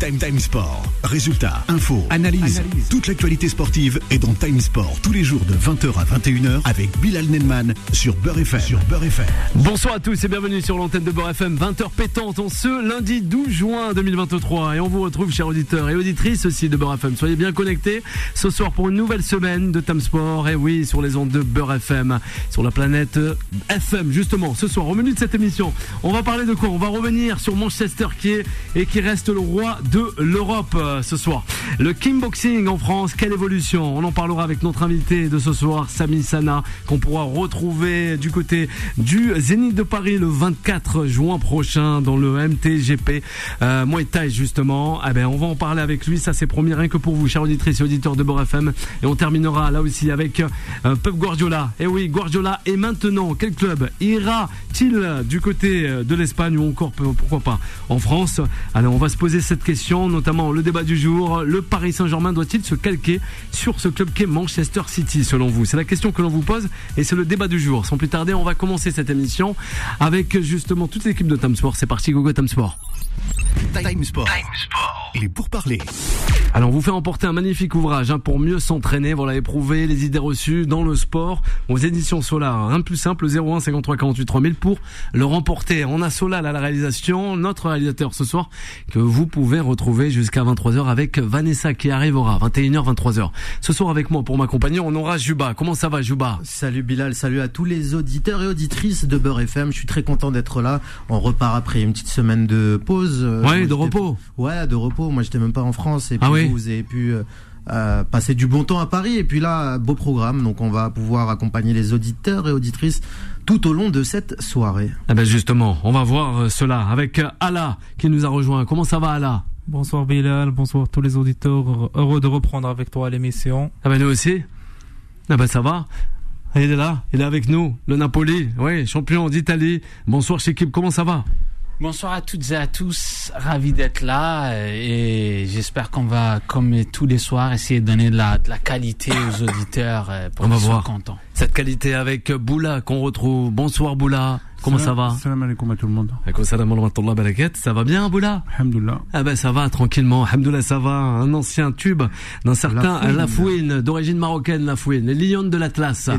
Time Time Sport. Résultats, infos, analyse. Toute l'actualité sportive est dans Time Sport tous les jours de 20h à 21h avec Bilal Nenman sur Beurre FM. Sur Beurre FM. Bonsoir à tous et bienvenue sur l'antenne de Beurre FM, 20h pétante en ce lundi 12 juin 2023. Et on vous retrouve, chers auditeurs et auditrices aussi de Beurre FM. Soyez bien connectés ce soir pour une nouvelle semaine de Time Sport. Et oui, sur les ondes de Beurre FM, sur la planète FM, justement. Ce soir, au menu de cette émission, on va parler de quoi? On va revenir sur Manchester qui est et qui reste le roi de l'Europe euh, ce soir. Le kickboxing en France, quelle évolution On en parlera avec notre invité de ce soir, Sami Sana, qu'on pourra retrouver du côté du Zénith de Paris le 24 juin prochain dans le MTGP euh, Muay Thai justement. Eh ben, on va en parler avec lui, ça c'est promis rien que pour vous, chers auditrices et auditeurs de Beurre FM. Et on terminera là aussi avec euh, Pep Guardiola. Et oui, Guardiola. Et maintenant, quel club ira-t-il du côté euh, de l'Espagne ou encore pourquoi pas en France? Alors on va se poser cette question, notamment le débat du jour. Le Paris Saint-Germain doit-il se calquer sur ce club qu'est Manchester City selon vous? C'est la question que l'on vous pose et c'est le débat du jour. Sans plus tarder, on va commencer cette émission avec justement toute l'équipe de Time Sport. C'est parti, Gogo Time Sport. Time Sport. Il est pour parler. Alors on vous fait emporter un magnifique ouvrage hein, pour mieux s'entraîner, voilà, éprouver les idées reçues dans le sport aux éditions Solar. Un plus simple, 01 53 48 3000 pour le remporter. On a Solal à la réalisation, notre réalisateur ce soir, que vous pouvez retrouver jusqu'à 23h avec Vanessa qui arrivera, 21h, 23h. Ce soir avec moi pour m'accompagner, on aura Juba. Comment ça va Juba? Salut Bilal, salut à tous les auditeurs et auditrices de Beurre FM. Je suis très content d'être là. On repart après une petite semaine de pause. Ouais, de repos. Ouais, de repos. Moi, j'étais même pas en France et puis Ah oui vous avez pu euh, euh, passer du bon temps à Paris et puis là, beau programme. Donc, on va pouvoir accompagner les auditeurs et auditrices tout au long de cette soirée. Eh ben justement, on va voir euh, cela avec euh, Ala qui nous a rejoint. Comment ça va Ala? Bonsoir Bilal, bonsoir tous les auditeurs. Heureux de reprendre avec toi l'émission. Ah ben nous aussi. Ah ben ça va. Il est là, il est avec nous, le Napoli, oui, champion d'Italie. Bonsoir Chekib, comment ça va? Bonsoir à toutes et à tous, ravi d'être là et j'espère qu'on va, comme tous les soirs, essayer de donner de la, de la qualité aux auditeurs euh, pour On va qu'ils soient voir. contents. Cette qualité avec Boula qu'on retrouve. Bonsoir Boula, comment ça va Salam alaikum à tout le monde. Alaikum salam rahmatullah barakat. Ça va bien Boula Alhamdulillah. Ah ben ça va tranquillement, Alhamdoulilah ça va, un ancien tube d'un certain Lafouine. D'origine marocaine Lafouine, les Lions de l'Atlas.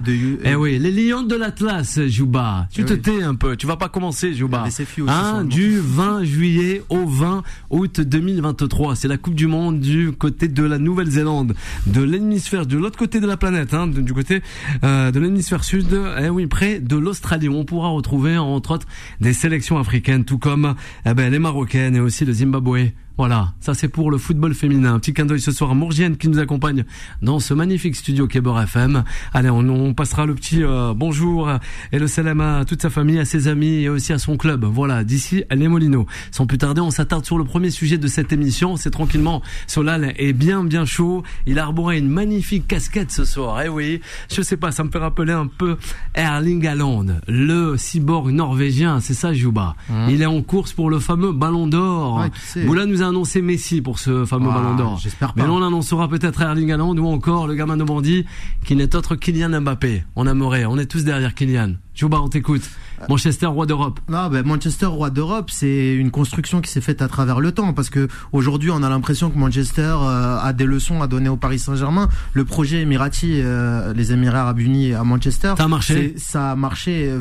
Eh oui, les Lions de l'Atlas, Jouba. Tu Eh te oui. tais un peu, tu vas pas commencer Jouba. Hein, du 20 juillet au 20 août 2023, c'est la Coupe du monde du côté de la Nouvelle-Zélande, de l'hémisphère de l'autre côté de la planète, hein, du côté euh, de l'hémisphère sud, eh oui, près de l'Australie. On pourra retrouver entre autres des sélections africaines, tout comme eh ben, les marocaines et aussi le Zimbabwe. Voilà, ça c'est pour le football féminin. Un petit clin d'œil ce soir à Mourgienne qui nous accompagne dans ce magnifique studio Kéber FM. Allez, on, on passera le petit euh, bonjour et le salam à toute sa famille, à ses amis et aussi à son club. Voilà, d'ici les Molinos. Sans plus tarder, on s'attarde sur le premier sujet de cette émission. C'est tranquillement, Solal est bien bien chaud. Il a arboré une magnifique casquette ce soir. Eh oui, je sais pas, ça me fait rappeler un peu Erling Haaland, le cyborg norvégien. C'est ça, Juba. Il est en course pour le fameux Ballon d'Or. Ouais, Boula nous a annoncé Messi pour ce fameux Ah, Ballon d'Or. j'espère Mais pas. là, on annoncera peut-être Erling Haaland ou encore le gamin de bandit qui n'est autre Kylian Mbappé. On aimerait, on est tous derrière Kylian. Juba, on t'écoute. Manchester, roi d'Europe. Non, ben Manchester roi d'Europe, c'est une construction qui s'est faite à travers le temps parce que aujourd'hui, on a l'impression que Manchester euh, a des leçons à donner au Paris Saint-Germain. Le projet Emirati, euh, les Émirats Arabes Unis à Manchester, Ça a marché. Ça a marché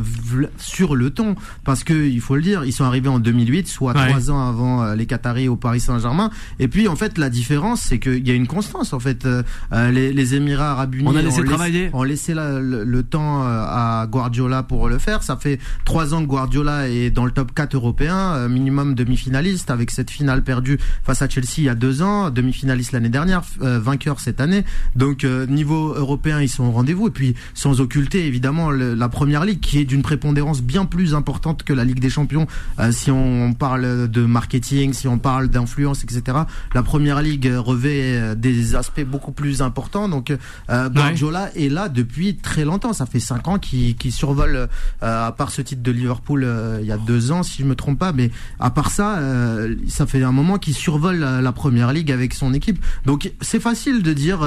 sur le ton parce que il faut le dire, ils sont arrivés en 2008, soit Ouais. trois ans avant euh, les Qataris au Paris Saint-Germain. Et puis en fait, la différence, c'est qu'il y a une constance. En fait, Euh, les, les Émirats Arabes Unis On a laissé ont laissé- travailler. ont laissé la- le, le temps euh, à Guardiola pour le faire. Ça fait trois ans que Guardiola est dans le top 4 européen, euh, minimum demi-finaliste, avec cette finale perdue face à Chelsea il y a deux ans, demi-finaliste l'année dernière, euh, vainqueur cette année. Donc euh, niveau européen, ils sont au rendez-vous. Et puis sans occulter évidemment le- la première ligue, qui est d'une prépondérance bien plus importante que la Ligue des Champions. Euh, si on parle de marketing, si on parle d'influence, etc. La première ligue revêt des aspects beaucoup plus importants. Donc euh, Guardiola est là depuis très longtemps. Ça fait cinq ans qu'il qu'il survole euh, à part ce titre de Liverpool euh, il y a deux ans, si je me trompe pas. Mais à part ça, euh, ça fait un moment qu'il survole la, la Première Ligue avec son équipe. Donc c'est facile de dire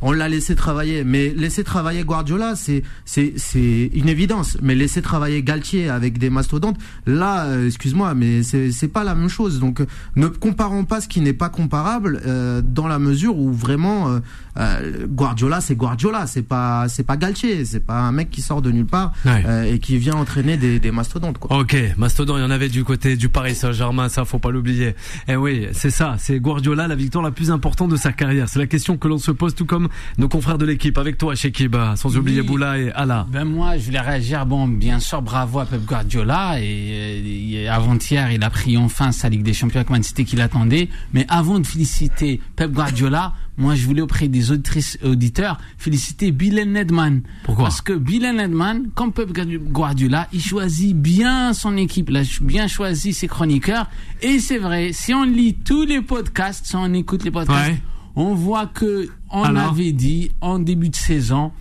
on l'a laissé travailler, mais laisser travailler Guardiola, c'est c'est c'est une évidence. Mais laisser travailler Galtier avec des mastodontes, là, excuse-moi, mais c'est c'est pas la même chose. Donc ne comparons pas ce qui n'est pas comparable euh, dans la mesure où vraiment euh, Guardiola, c'est Guardiola, c'est pas c'est pas Galtier, c'est pas un mec qui sort de nulle part Ouais. Euh, et qui vient entraîner des, des mastodontes quoi. Ok, Mastodon, il y en avait du côté du Paris Saint-Germain, ça faut pas l'oublier. Et oui, c'est ça, c'est Guardiola la victoire la plus importante de sa carrière. C'est la question que l'on se pose, tout comme nos confrères de l'équipe, avec toi, Shekib, sans oublier. Boula et Ala. Ben moi, je voulais réagir. Bon, bien sûr, bravo à Pep Guardiola. Et, et avant-hier, il a pris enfin sa Ligue des Champions avec Man City qu'il attendait. Mais avant de féliciter Pep Guardiola, moi, je voulais auprès des auditrices auditeurs féliciter Bill Nedman. Pourquoi Parce que Bill Nedman, comme Pep Guardiola, il choisit bien son équipe, il a bien choisi ses chroniqueurs. Et c'est vrai, si on lit tous les podcasts, si on écoute les podcasts, Ouais. on voit que on Alors avait dit en début de saison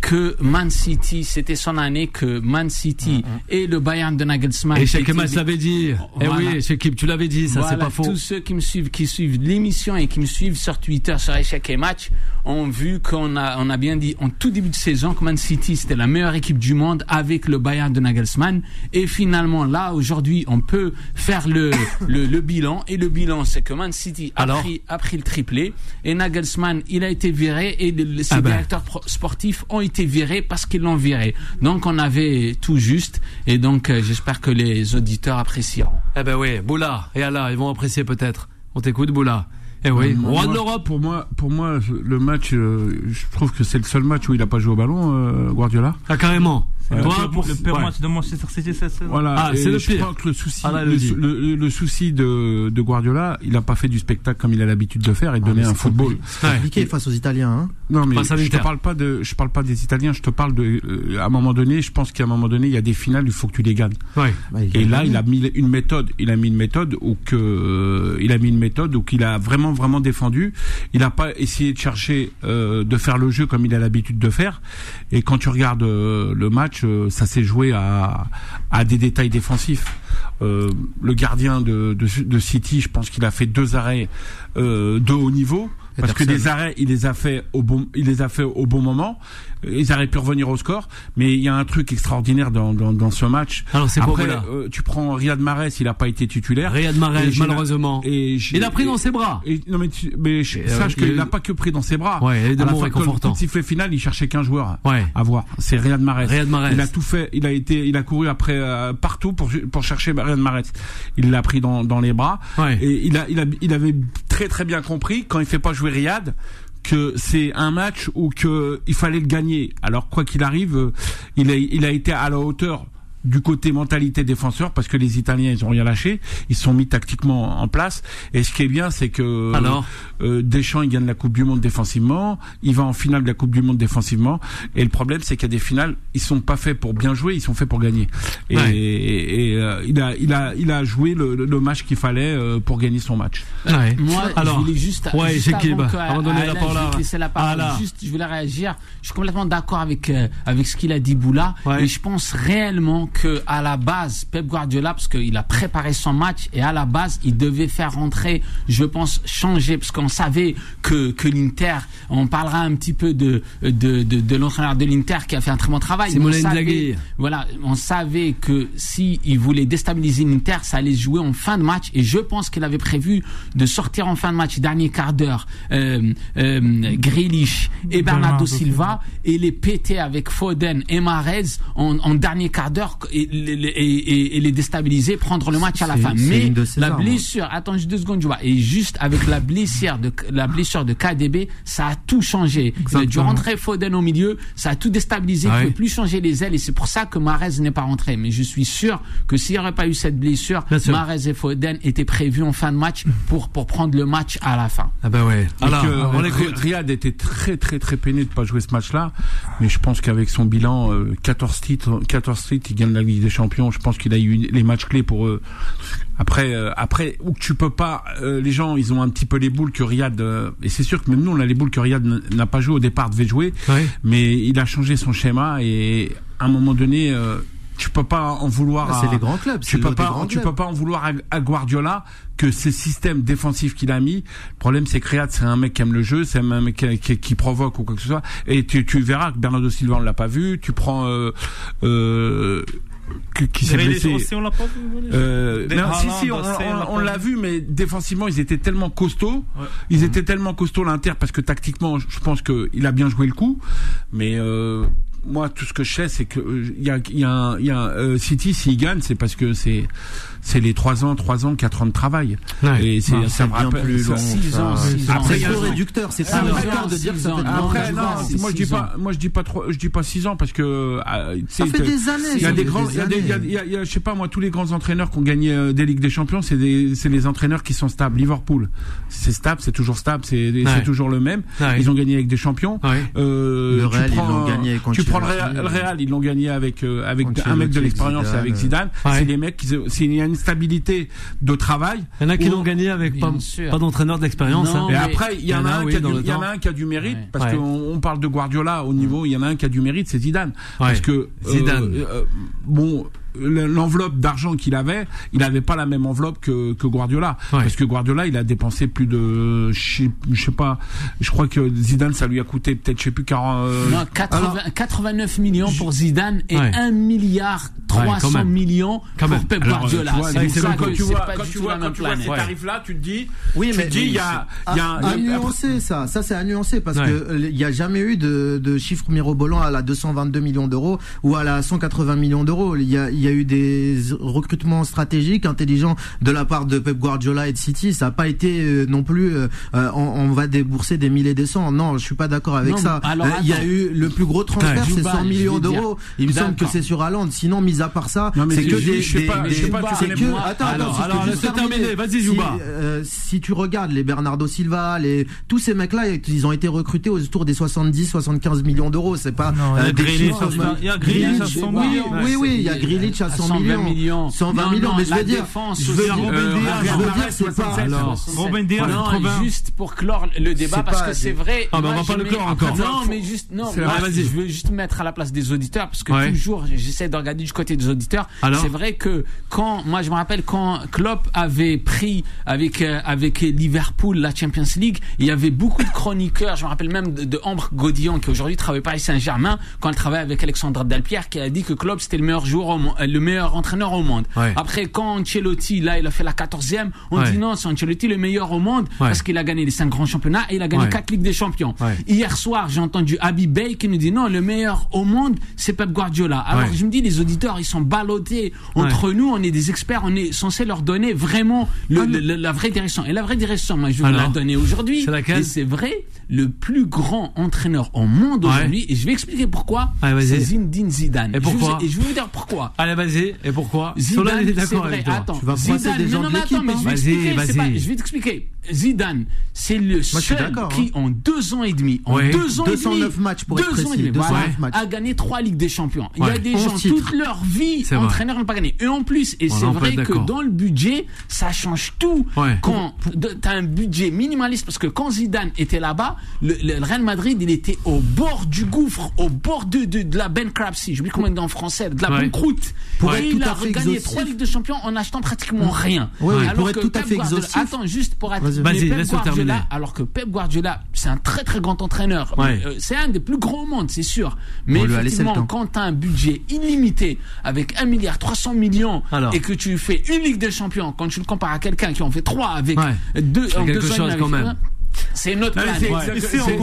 que Man City, c'était son année que Man City et le Bayern de Nagelsmann. Et étaient- Shekib l'avait dit. Eh Voilà. oui, Shekib, tu l'avais dit, ça c'est pas faux. Tous ceux qui me suivent, qui suivent l'émission et qui me suivent sur Twitter sur Échec et Match ont vu qu'on a, on a bien dit en tout début de saison que Man City c'était la meilleure équipe du monde avec le Bayern de Nagelsmann. Et finalement, là, aujourd'hui, on peut faire le, le, le bilan. Et le bilan, c'est que Man City a, Alors pris, a pris le triplé. Et Nagelsmann, il a été viré. Et le- ses Ah ben. directeurs pro- sportifs ont été virés parce qu'ils l'ont viré. Donc, on avait tout juste. Et donc, euh, j'espère que les auditeurs apprécieront. Eh ben oui, Boula et Ala, ils vont apprécier peut-être. On t'écoute, Boula. Eh oui, Moi, roi de l'Europe. Pour moi, pour moi, le match, euh, je trouve que c'est le seul match où il a pas joué au ballon, euh, Guardiola. Ah, carrément. Toi, le, pour le pire ouais. match de Manchester City cette saison. Voilà. Ah, c'est le je pire. crois que le souci, Ah, là, le, le dit. le- le- le souci de, de Guardiola, il a pas fait du spectacle comme il a l'habitude de faire et de Ah, donner un c'est football. Ouais. Compliqué face aux Italiens. Hein. Non, mais je te parle pas de, je parle pas des Italiens, je te parle de, euh, à un moment donné, je pense qu'à un moment donné, il y a des finales, il faut que tu les gagnes. Ouais. Bah, Et là, il a mis une méthode. Il a mis une méthode où que euh, il a mis une méthode où qu'il a vraiment vraiment défendu. Il a pas essayé de chercher euh, de faire le jeu comme il a l'habitude de faire. Et quand tu regardes euh, le match, euh, ça s'est joué à des détails défensifs. Euh, le gardien de, de, de City, je pense qu'il a fait deux arrêts euh, de haut niveau. Parce que des arrêts, il les a fait au bon, il les a fait au bon moment. Ils auraient pu revenir au score, mais il y a un truc extraordinaire dans, dans, dans ce match. Alors, c'est Après, euh, tu prends Riyad Mahrez, il a pas été titulaire. Riyad Mahrez, Et malheureusement. Et Il a pris dans ses bras. et- non mais, tu, mais je- Et, sache euh, qu'il il- n'a pas que pris dans ses bras. Ouais, il y a des à la mots fin, quand le réconfortants. coup de sifflet final, il cherchait qu'un joueur Ouais. à voir. C'est Riyad Mahrez. Riyad Mahrez. Il a tout fait. Il a été, il a couru après euh, partout pour pour chercher Riyad Mahrez. Il l'a pris dans dans les bras. Ouais. Et il a il a il avait très très bien compris quand il fait pas jouer Riyad que c'est un match où que il fallait le gagner. Alors quoi qu'il arrive, euh, il a il a été à la hauteur du côté mentalité défenseur parce que les Italiens ils ont rien lâché, ils se sont mis tactiquement en place et ce qui est bien c'est que Alors euh, Deschamps il gagne la Coupe du Monde défensivement, il va en finale de la Coupe du Monde défensivement et le problème c'est qu'il y a des finales ils sont pas faits pour bien jouer, ils sont faits pour gagner et, Ouais. et, et, euh, il a il a il a joué le, le match qu'il fallait euh, pour gagner son match. Ouais. Moi, Alors, je voulais juste, ouais, juste avant, que- avant de donner la Alain, parole je vais la parole. Juste, je voulais réagir. Je suis complètement d'accord avec euh, avec ce qu'il a dit Boula. Ouais. Et je pense réellement que à la base, Pep Guardiola, parce qu'il a préparé son match et à la base, il devait faire rentrer, je pense, changer, parce qu'on savait que que l'Inter, on parlera un petit peu de de de, de l'entraîneur de l'Inter qui a fait un très bon travail. On savait- voilà, on savait que si il voulait déstabiliser l'Inter, ça allait se jouer en fin de match. Et je pense qu'il avait prévu de sortir en fin de match, dernier quart d'heure, euh, euh, Grealish et Bernardo Bernardo Silva, et les péter avec Foden et Mahrez en, en dernier quart d'heure et, les- les- et, et- et les déstabiliser, prendre le match à la fin. Mais la blessure, attends juste deux secondes, tu vois, et juste avec la blessure de la blessure de KDB, ça a tout changé. Il a dû Exactement. rentrer Foden au milieu, ça a tout déstabilisé. Ah il ne oui. peut plus changer les ailes et c'est pour ça que Mahrez n'est pas rentré. Mais je suis sûr que s'il n'y aurait pas eu cette blessure. Mahrez et Foden étaient prévus en fin de match pour, pour prendre le match à la fin. Ah bah ouais. Et Alors, que, on euh, l'écoute. Riyad était très très très peiné de pas jouer ce match-là, mais je pense qu'avec son bilan euh, 14 titres, 14 titres, il gagne la Ligue des Champions. Je pense qu'il a eu les matchs clés pour eux. Après, euh, après où que tu peux pas, euh, les gens ils ont un petit peu les boules que Riyad euh, et c'est sûr que même nous on a les boules que Riyad n'a pas joué au départ devait jouer, Ouais. mais il a changé son schéma et à un moment donné. Tu peux pas en vouloir. Ah, à- c'est les grands clubs, Tu peux pas, tu clubs. peux pas en vouloir à, à Guardiola que ce système défensif qu'il a mis. Le problème, c'est que Riyad, c'est un mec qui aime le jeu, c'est un mec qui, qui- qui provoque ou quoi que ce soit. Et tu, tu verras que Bernardo Silva, on l'a pas vu. Tu prends euh, euh, qui, qui s'est blessé. aussi, on l'a pas vu. Euh, si, si, on, Ossé, on- on l'a vu. mais défensivement, ils étaient tellement costauds. Ouais. Ils étaient tellement costauds l'Inter parce que tactiquement, je pense qu'il a bien joué le coup. Mais euh, moi, tout ce que je sais, c'est que euh, il y a, y a, un- y a euh, City s'il gagne, c'est parce que c'est c'est les 3 ans, 3 ans, 4 ans de travail. Ouais. Et c'est Non, ça me rappelle. plus long. Six ans, ça. six ans. Après, C'est réducteur, c'est Ah, non, réducteur de dire ça Après, non, moi je dis pas, moi je dis pas trop, je dis pas 6 ans parce que tu Ça fait des années. il y a ça des grands, il y a je sais pas moi, tous les grands entraîneurs qui ont gagné euh, des ligues des champions, c'est des, c'est les entraîneurs qui sont stables. Liverpool, c'est stable, c'est toujours stable, c'est, toujours le même. Ils ont gagné avec des champions. Euh, Le tu Real, ils prends, l'ont gagné avec Tu prends le. Real, ils l'ont gagné avec euh, un mec de l'expérience, avec Zidane. C'est des mecs qui, c'est une stabilité de travail. Il y en a qui l'ont gagné avec pas, pas d'entraîneur d'expérience. Hein. Et mais- après, il y en a un oui, qui a du, mérite Ouais. parce Ouais. qu'on on parle de Guardiola au niveau, il y en a un qui a du mérite, c'est Zidane. Parce que euh, Zidane. euh, bon, l'enveloppe d'argent qu'il avait, il n'avait pas la même enveloppe que, que Guardiola. Ouais. Parce que Guardiola, il a dépensé plus de, je sais, je sais pas, je crois que Zidane, ça lui a coûté peut-être, je sais plus, 40. euh, Non, 80 89 millions pour Zidane et Ouais. 1 milliard Ouais, quand 300 même. millions Quand pour. Pep Alors, Guardiola. tu vois, C'est donc pour c'est ça bon, quand que tu vois, quand tu vois, quand tu vois ces tarifs-là, tu te dis, Oui, tu mais te dis, il y a, il y a, à, il y a- à nuancer ça, ça c'est à nuancer parce Ouais. que euh, il n'y a jamais eu de, de chiffre mirobolant à la 222 millions d'euros ou à la 180 millions d'euros. Il y a, il y a eu des recrutements stratégiques, intelligents de la part de Pep Guardiola et de City. Ça n'a pas été euh, non plus, euh, euh, on, on va débourser des milliers des cents. Non, je suis pas d'accord avec Non, ça. alors, Euh, il y a eu le plus gros transfert, c'est Jouba, 100 je millions d'euros. Il me semble que c'est sur Haaland. Sinon, mis à part ça, c'est que des, je sais pas, des- je sais pas, tu c'est connais que, moi. attends, Alors, attends, alors, terminer. Vas-y, Si, Jouba. euh, si tu regardes les Bernardo Silva, les tous ces mecs-là, ils ont été recrutés autour des 70-75 millions d'euros. C'est pas Non, il y a euh, Grealish chiffres, à 100 il y a Grealish à 100 oui, oui, oui, il y a Grealish à 100 millions. 120 Non, millions, non, mais je veux dire, défense je veux dire, euh, je veux dire, c'est pas. 67. Alors, Robin Diaz, non, 80. juste pour clore le débat C'est parce que c'est vrai. Ah, bah, on va pas le clore encore. Non, mais juste non. Je veux juste mettre à la place des auditeurs parce que toujours j'essaie de regarder du côté des auditeurs. Alors C'est vrai que quand moi je me rappelle quand Klopp avait pris avec euh, avec Liverpool la Champions League, il y avait beaucoup de chroniqueurs. Je me rappelle même de, de Ambre Godillon qui aujourd'hui travaille Paris Saint-Germain quand elle travaillait avec Alexandre Delpierre qui a dit que Klopp c'était le meilleur joueur au monde, euh, le meilleur entraîneur au monde. Ouais. Après quand Ancelotti là il a fait la 14e, on Ouais. dit non c'est Ancelotti le meilleur au monde Ouais. parce qu'il a gagné les cinq grands championnats et il a gagné Ouais. quatre ligues des champions. Hier soir j'ai entendu Habib Bey qui nous dit non le meilleur au monde c'est Pep Guardiola. Alors je me dis les auditeurs ils sont ballottés entre nous on est des experts on est censé leur donner vraiment le- le- le- la vraie direction et la vraie direction moi je vais vous la donner aujourd'hui et c'est vrai le plus grand entraîneur au monde aujourd'hui et je vais expliquer pourquoi c'est Zinedine Zidane Et pourquoi je, vous- et je vais vous dire pourquoi Allez, vas-y. Et pourquoi? Il est Zidane, c'est d'accord vrai. avec toi. Attends, Tu vas froisser Zidane, des mais gens non, de mais attends, mais hein. je vais je t'expliquer. Zidane, c'est le seul qui, hein. en deux ans et demi, en Ouais. deux ans et 209 demi, matchs pour être deux ans et précis, demi, 209 voilà, matchs. a gagné trois ligues des champions. Il y a des 11 gens titres. toute leur vie, entraîneurs n'ont pas gagné. Et en plus, et c'est vrai que dans le budget, ça change tout. Ouais. Quand tu as un budget minimaliste, parce que quand Zidane était là-bas, le, le Real Madrid, il était au bord du gouffre, au bord de, de, de la bankruptcy. Je sais comment on dit en français, de la Ouais. banqueroute. Pour et être il a regagné trois ligues de champions en achetant pratiquement rien. Alors pour être que tout à fait Guardiola-. Attends, juste pour être. Vas-y. Guardiola, alors que Pep Guardiola, c'est un très très grand entraîneur. Ouais. Euh, c'est un des plus grands au monde, c'est sûr. Mais On effectivement, quand tu as un budget illimité avec 1 milliard 300 millions Alors. et que tu fais une Ligue des Champions, quand tu le compares à quelqu'un qui en fait trois avec Ouais. deux, en ans quand même. C'est notre compare-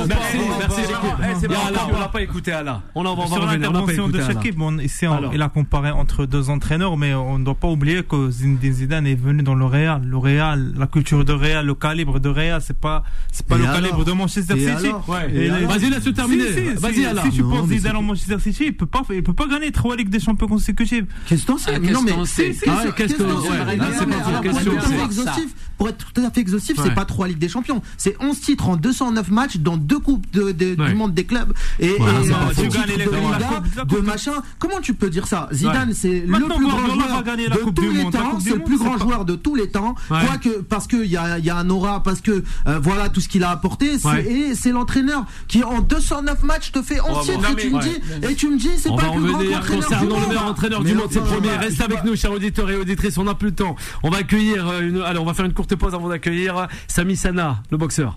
Merci, merci eh, on l'a pas écouté Alain. On en va, Sur n'a l'intervention de écouté Alain. Shakib, bon, ici, on- Alors. il a comparé entre deux entraîneurs, mais on ne doit pas oublier que Zinedine Zidane est venu dans le Real. Le Real, la culture de Real, le calibre de Real, c'est pas, c'est pas le alors calibre de Manchester Et City. alors Ouais. Et là- Vas-y, laisse-le terminer. Si, si, Vas-y si, Alain. Si tu Non, penses Zidane en Manchester City, il peut pas, il peut pas gagner trois Ligues des Champions consécutives. Qu'est-ce que Non, qu'est-ce mais c'est- Ah qu'est-ce que- c'est non, mais question, pour être tout à fait exhaustif, c'est pas trois ligues des champions, c'est 11 11 titres en 209 matchs dans deux coupes de, de- Ouais. du monde des clubs et, euh, de Liga, coupe- de machin. Comment tu peux dire ça? Zidane, Ouais. c'est le plus grand joueur de tous les temps. C'est le plus grand joueur de tous les temps. Parce que il y a, y a un aura, parce que euh, voilà tout ce qu'il a apporté. Et c'est l'entraîneur qui en 209 matchs te fait 11 bon. titres et tu me dis et tu me dis c'est pas le plus grand entraîneur du concernant le monde. meilleur entraîneur du monde, c'est bah, Reste avec nous, chers auditeurs et auditrices. On n'a plus le temps. On va accueillir euh, une. Allez, on va faire une courte pause avant d'accueillir Sami Sana, le boxeur.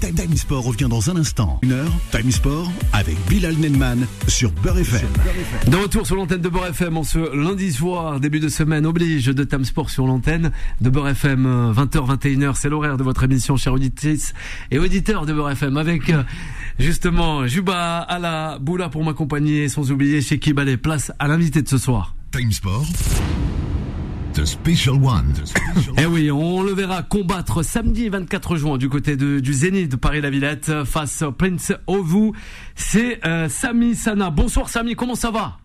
Time, Time Sport revient dans un instant. Une heure, Time Sport avec Bilal Nenman sur Beurre FM. De retour sur l'antenne de Beurre FM en ce lundi soir, début de semaine oblige de Tam Sport sur l'antenne de Beurre FM, euh, 20h, 21h, c'est l'horaire de votre émission, chère auditrice et auditeurs de Beurre FM, avec euh, justement Juba, Ala, Boula pour m'accompagner, sans oublier chez Ballet, place à l'invité de ce soir. Time Sport. The Special One. Eh oui, on le verra combattre samedi 24 juin du côté de, du Zénith de Paris-la-Villette face au Prince Ovu. C'est euh, Sami Sana. Bonsoir Sami, comment ça va?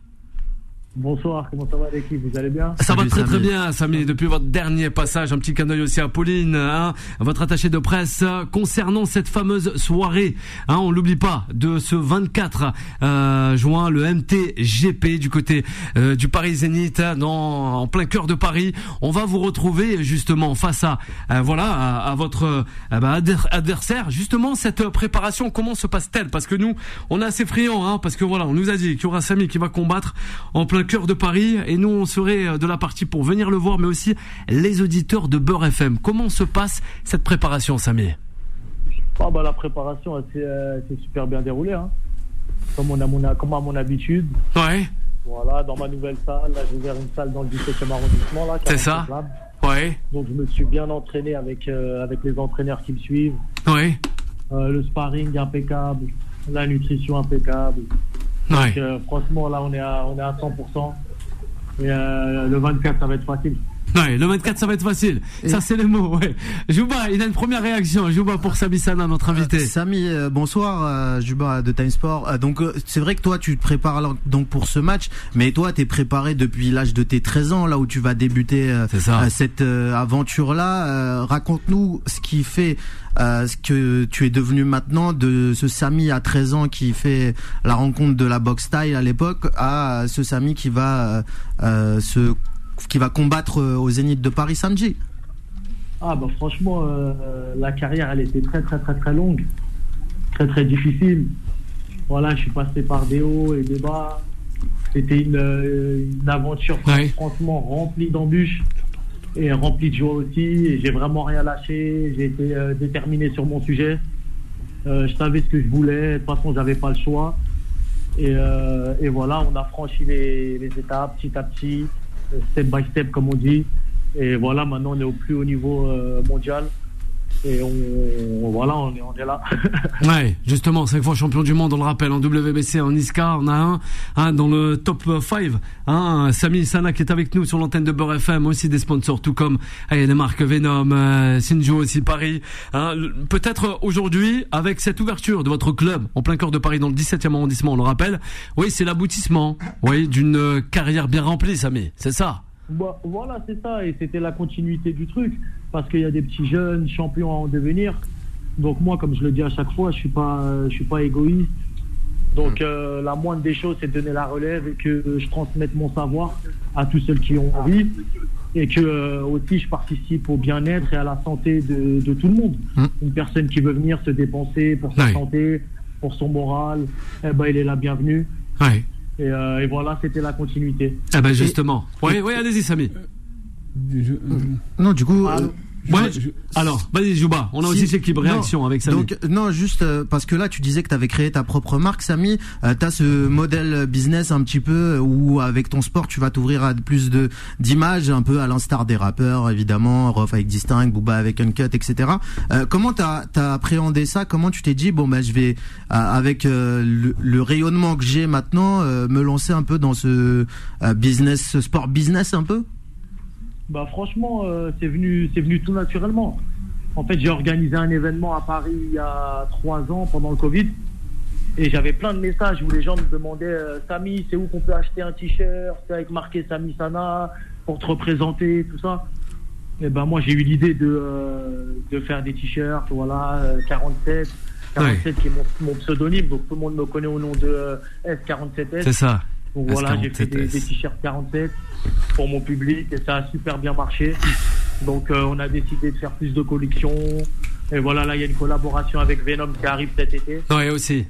Bonsoir, comment ça va l'équipe? Vous allez bien? Ça va Salut, très très Samy. bien, Samy. Depuis votre dernier passage, un petit d'œil aussi à Pauline, hein, votre attaché de presse, euh, concernant cette fameuse soirée. Hein, on l'oublie pas, de ce 24 euh, juin, le MTGP du côté euh, du Paris Zénith, hein, dans, en plein cœur de Paris. On va vous retrouver justement face à euh, voilà à, à votre euh, bah, adver- adversaire. Justement, cette préparation, comment se passe-t-elle? Parce que nous, on est assez friands, hein, parce que voilà, on nous a dit qu'il y aura Samy qui va combattre en plein cœur de Paris, et nous, on serait euh, de la partie pour venir le voir, mais aussi les auditeurs de Beurre FM. Comment se passe cette préparation, Samy Ah bah, La préparation, elle s'est euh, super bien déroulée. Hein. Comme, on a mon, comme à mon habitude. Ouais, Voilà, dans ma nouvelle salle, là j'ai ouvert une salle dans le 17e arrondissement. là, C'est 47 ça. Ouais, Donc je me suis bien entraîné avec, euh, avec les entraîneurs qui me suivent. ouais, Euh, le sparring impeccable, la nutrition impeccable. Donc, ouais. franchement, là on est à, on est à 100%. Et euh, le 24, ça va être facile. Ouais, le 24, ça va être facile. Ça, c'est les mots, ouais. Jouba, il a une première réaction. Jouba pour Samy Sana, notre invité. Samy, euh, bonsoir, euh, Juba de Time Sport. Euh, donc euh, c'est vrai que toi tu te prépares alors, donc pour ce match, mais toi t'es préparé depuis l'âge de tes 13 ans, là où tu vas débuter euh, euh, cette aventure là. Raconte-nous ce qui fait euh, ce que tu es devenu maintenant de ce Samy à 13 ans qui fait la rencontre de la boxe style à l'époque à ce Samy qui va euh, euh, se qui va combattre euh, au Zénith de Paris samedi. Ah bah franchement, euh, la carrière, elle était très très très très longue, très très difficile. Voilà, je suis passé par des hauts et des bas. C'était une, euh, une aventure Ouais. franchement remplie d'embûches et remplie de joie aussi. Et j'ai vraiment rien lâché. J'ai été euh, déterminé sur mon sujet. Euh, je savais ce que je voulais. De toute façon, j'avais pas le choix. Et, euh, et voilà, on a franchi les, les étapes petit à petit, euh, step by step, comme on dit. Et voilà, maintenant, on est au plus haut niveau euh, mondial. Et on, voilà, on est, on est là. Ouais, justement, cinq fois champion du monde, on le rappelle, en WBC, en ISCA, on a un, un dans le top 5, hein, Samy Sana qui est avec nous sur l'antenne de Beurre FM, aussi des sponsors, tout comme allez, les marques Venom, euh, Sinjo aussi Paris. Hein, Peut-être aujourd'hui, avec cette ouverture de votre club en plein cœur de Paris, dans le 17e arrondissement, on le rappelle, oui, c'est l'aboutissement, oui, d'une euh, carrière bien remplie, Samy, c'est ça. Bah, voilà, c'est ça. Et c'était la continuité du truc. Parce qu'il y a des petits jeunes champions à en devenir. Donc moi, comme je le dis à chaque fois, je suis pas, je suis pas égoïste. Donc euh, la moindre des choses, c'est de donner la relève et que je transmette mon savoir à tous ceux qui ont envie. Et que euh, aussi je participe au bien-être et à la santé de, de tout le monde. Mm. Une personne qui veut venir se dépenser pour sa santé, pour son moral, eh ben, il est la bienvenue. Et, euh, et voilà, c'était la continuité. Eh ben justement. Oui, oui, allez-y, Samy. Je- Non, du coup. Euh, Ouais. je- Alors, vas-y, Jouba. On a aussi Si- cette équipe réaction non, avec Samy. Donc non, juste euh, parce que là tu disais que tu avais créé ta propre marque, Samy. Euh, tu as ce modèle business un petit peu euh, où avec ton sport tu vas t'ouvrir à plus de d'images, un peu à l'instar des rappeurs évidemment, Rof avec Distinct, Booba avec Uncut, etc. Euh, comment t'as as appréhendé ça? Comment tu t'es dit bon ben je vais euh, avec euh, le, le rayonnement que j'ai maintenant euh, me lancer un peu dans ce euh, business, ce sport business un peu? Bah franchement, euh, c'est venu, c'est venu tout naturellement. En fait, j'ai organisé un événement à Paris il y a trois ans pendant le Covid, et j'avais plein de messages où les gens me demandaient euh, Samy, c'est où qu'on peut acheter un t-shirt? Avec marqué Samy Sana pour te représenter, tout ça. Et ben moi j'ai eu l'idée de, euh, de faire des t-shirts, voilà, euh, 47. 47 qui est mon, mon pseudonyme, donc tout le monde me connaît au nom de euh, S47S. C'est ça. Donc voilà, j'ai fait des, S47S. des t-shirts 47 pour mon public et ça a super bien marché. Donc euh, on a décidé de faire plus de collections. Et voilà, là il y a une collaboration avec Venom qui arrive cet été. Ouais, aussi.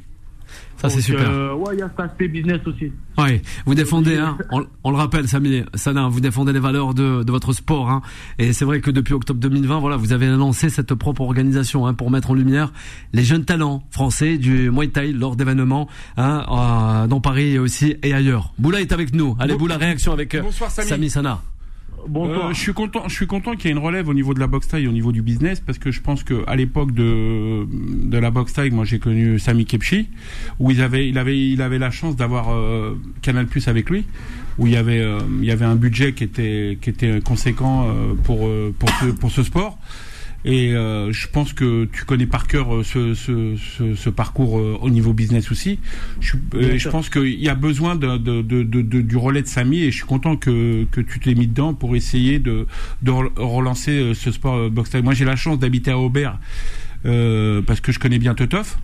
Ça, c'est super. euh, ouais, il y a cet aspect business aussi. Oui, vous défendez, hein, on, on le rappelle, Samy, Sana, vous défendez les valeurs de, de votre sport. Hein, et c'est vrai que depuis octobre 2020, voilà, vous avez lancé cette propre organisation hein, pour mettre en lumière les jeunes talents français du Muay Thai lors d'événements hein, euh, dans Paris et aussi et ailleurs. Boula est avec nous. Allez, Boula, réaction avec euh, Bonsoir, Samy. Samy Sana. Euh, je suis content, je suis content qu'il y ait une relève au niveau de la boxe taille, au niveau du business, parce que je pense que à l'époque de de la boxe taille, moi j'ai connu Sami Kepchi, où il avait il avait il avait la chance d'avoir euh, Canal Plus avec lui, où il y avait euh, il y avait un budget qui était qui était conséquent euh, pour euh, pour ce pour ce sport. Et euh, je pense que tu connais par cœur euh, ce, ce, ce, ce parcours euh, au niveau business aussi. Je, euh, je pense qu'il y a besoin de, de, de, de- du relais de Samy et je suis content que, que tu t'es mis dedans pour essayer de, de re- relancer ce sport boxe. Moi j'ai la chance d'habiter à Aubert euh, parce que je connais bien Teutoff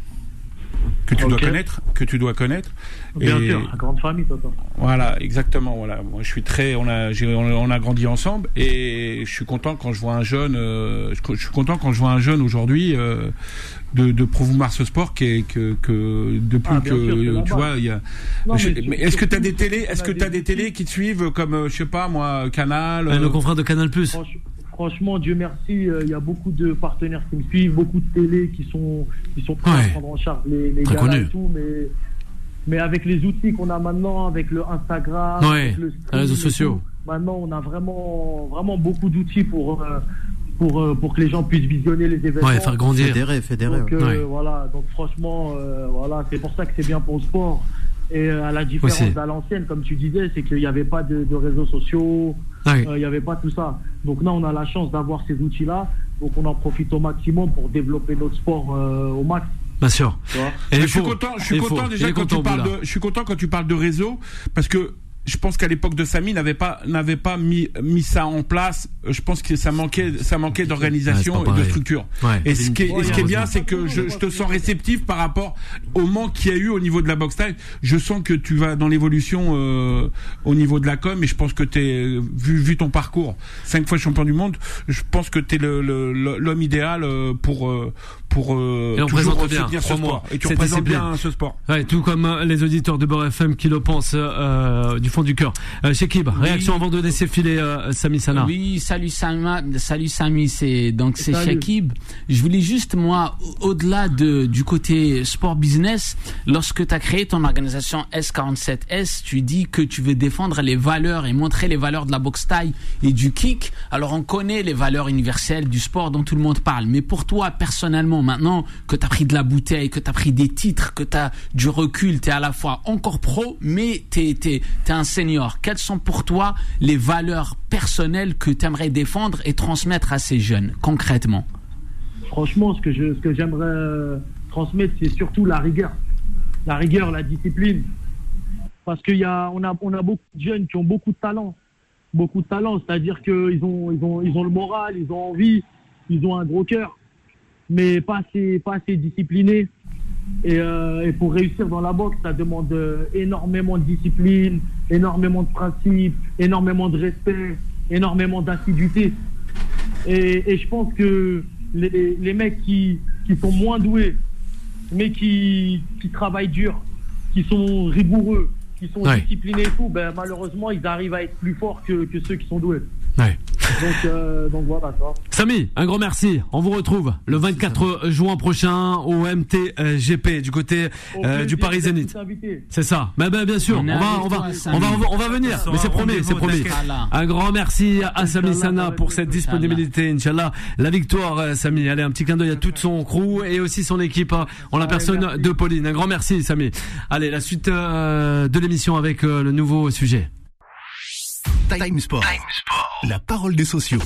que tu dois Ok. connaître, que tu dois connaître. Bien Et- sûr, grande famille, toi. toi. voilà, exactement. Voilà, moi je suis très, on a, j'ai- on a, on a grandi ensemble et je suis content quand je vois un jeune, euh, je, je suis content quand je vois un jeune aujourd'hui euh, de, de promouvoir ce sport qui est que, que depuis Ah, que sûr, tu vois, il y a. Non, Je- mais est-ce que tu as des télés, est-ce a que tu as des télés qui te suivent comme euh, je sais pas moi, Canal. Euh, euh, nos confrères de Canal Plus. Franch- Franchement, Dieu merci, euh, il y a beaucoup de partenaires qui me suivent, beaucoup de télés qui sont, qui sont prêts Ouais. à prendre en charge les, les connu. et tout, mais, mais avec les outils qu'on a maintenant, avec le Instagram, Ouais, avec le les réseaux sociaux. tout, maintenant on a vraiment, vraiment beaucoup d'outils pour, euh, pour, euh, pour que les gens puissent visionner les événements. Ouais, faire grandir. Fédéré, fédéré. Donc euh, Ouais. voilà, donc franchement, euh, voilà, c'est pour ça que c'est bien pour le sport. Et euh, à la différence d'à l'ancienne, comme tu disais, c'est qu'il n'y avait pas de, de réseaux sociaux, Ouais. euh, il n'y avait pas tout ça. Donc là, on a la chance d'avoir ces outils-là, donc on en profite au maximum pour développer notre sport euh, au max. Bien sûr. Et il je suis faut- content, je suis content Il déjà est quand content, tu parles Boula. de, je suis content quand tu parles de réseau parce que je pense qu'à l'époque de Samy n'avait pas n'avait pas mis mis ça en place. Je pense que ça manquait ça manquait d'organisation et de structure. Ouais. Et ce qui est, et ce qui est bien, c'est que je, je te sens réceptif par rapport au manque qu'il y a eu au niveau de la boxe time. Je sens que tu vas dans l'évolution euh, au niveau de la com et je pense que t'es vu vu ton parcours, cinq fois champion du monde, je pense que t'es le le- le- l'homme idéal euh, pour euh, pour euh, Et on bien, ce sport. Et tu représentes bien ce sport. Ouais, tout comme euh, les auditeurs de Beurre FM qui le pensent euh, du fond du cœur. Euh, Shekib, réaction avant de laisser filer euh, Samy Sana. Oui, salut Sama, salut Samy, c'est donc c'est. Je voulais juste moi au- au-delà de du côté sport business, lorsque tu as créé ton organisation S47S, tu dis que tu veux défendre les valeurs et montrer les valeurs de la boxe taille et du kick. Alors on connaît les valeurs universelles du sport dont tout le monde parle, mais pour toi personnellement maintenant que tu as pris de la bouteille, que tu as pris des titres, que tu as du recul, tu es à la fois encore pro mais tu es, un senior. Quelles sont pour toi les valeurs personnelles que tu aimerais défendre et transmettre à ces jeunes concrètement? Franchement, ce que j'aimerais euh, transmettre, c'est surtout la rigueur, la rigueur, la discipline, parce y a, on a, on a beaucoup de jeunes qui ont beaucoup de talent, beaucoup de talent, c'est-à-dire qu'ils ont, ils ont, ils ont le moral, ils ont envie, ils ont un gros cœur, mais pas assez, pas assez disciplinés. Et, euh, et pour réussir dans la boxe, ça demande euh, énormément de discipline, énormément de principes, énormément de respect, énormément d'assiduité. Et, et je pense que les, les mecs qui, qui sont moins doués, mais qui, qui travaillent dur, qui sont rigoureux, qui sont Ouais. disciplinés et tout, ben, malheureusement, ils arrivent à être plus forts que, que ceux qui sont doués. Ouais. Donc, euh, donc voilà. Samy, un grand merci. On vous retrouve le 24 juin prochain au MTGP du côté euh, du Paris Zénith. C'est ça. Ben, ben, bien sûr, on, va, on va, toi, on va, on va venir. Mais c'est promis, c'est promis. Un grand merci à Samy Sana pour cette disponibilité. Inch'Allah, la victoire, euh, Samy. Allez, un petit clin d'œil à toute son crew et aussi son équipe hein, en la Allez, personne de Pauline. Un grand merci, Samy. Allez, la suite euh, de l'émission avec euh, le nouveau sujet. Time Sport. La parole des sociaux.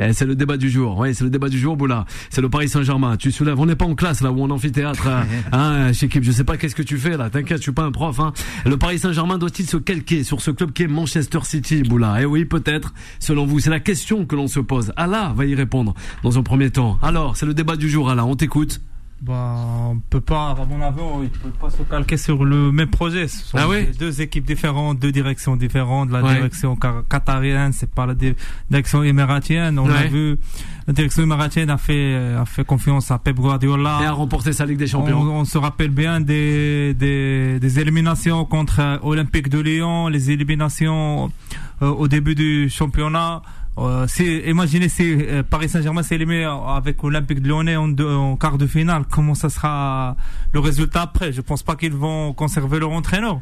Eh, c'est le débat du jour. Oui, c'est le débat du jour, Boula. C'est le Paris Saint-Germain. Tu soulèves. On n'est pas en classe là ou en amphithéâtre. hein, hein, chez équipe. Je sais pas qu'est-ce que tu fais là. T'inquiète, je suis pas un prof. Hein. Le Paris Saint-Germain doit-il se calquer sur ce club qui est Manchester City, Boula? Eh oui, peut-être. Selon vous, c'est la question que l'on se pose. Allah va y répondre dans un premier temps. Alors, c'est le débat du jour. Allah, on t'écoute. Bah, on peut pas, à mon avis, on- peut pas se calquer sur le même projet. Ce sont Ah oui deux équipes différentes, deux directions différentes. La Ouais. direction qa- qatarienne, c'est pas la di- direction émiratienne. On a Ouais. vu, la direction émiratienne a fait, a fait confiance à Pep Guardiola. Et à remporter sa Ligue des On, Champions. on se rappelle bien des, des, des éliminations contre euh, Olympique de Lyon, les éliminations euh, au début du championnat. Euh, imaginez si euh, Paris Saint-Germain s'est éliminé avec Olympique de Lyonnais en, en quart de finale, comment ça sera le résultat après? Je pense pas qu'ils vont conserver leur entraîneur.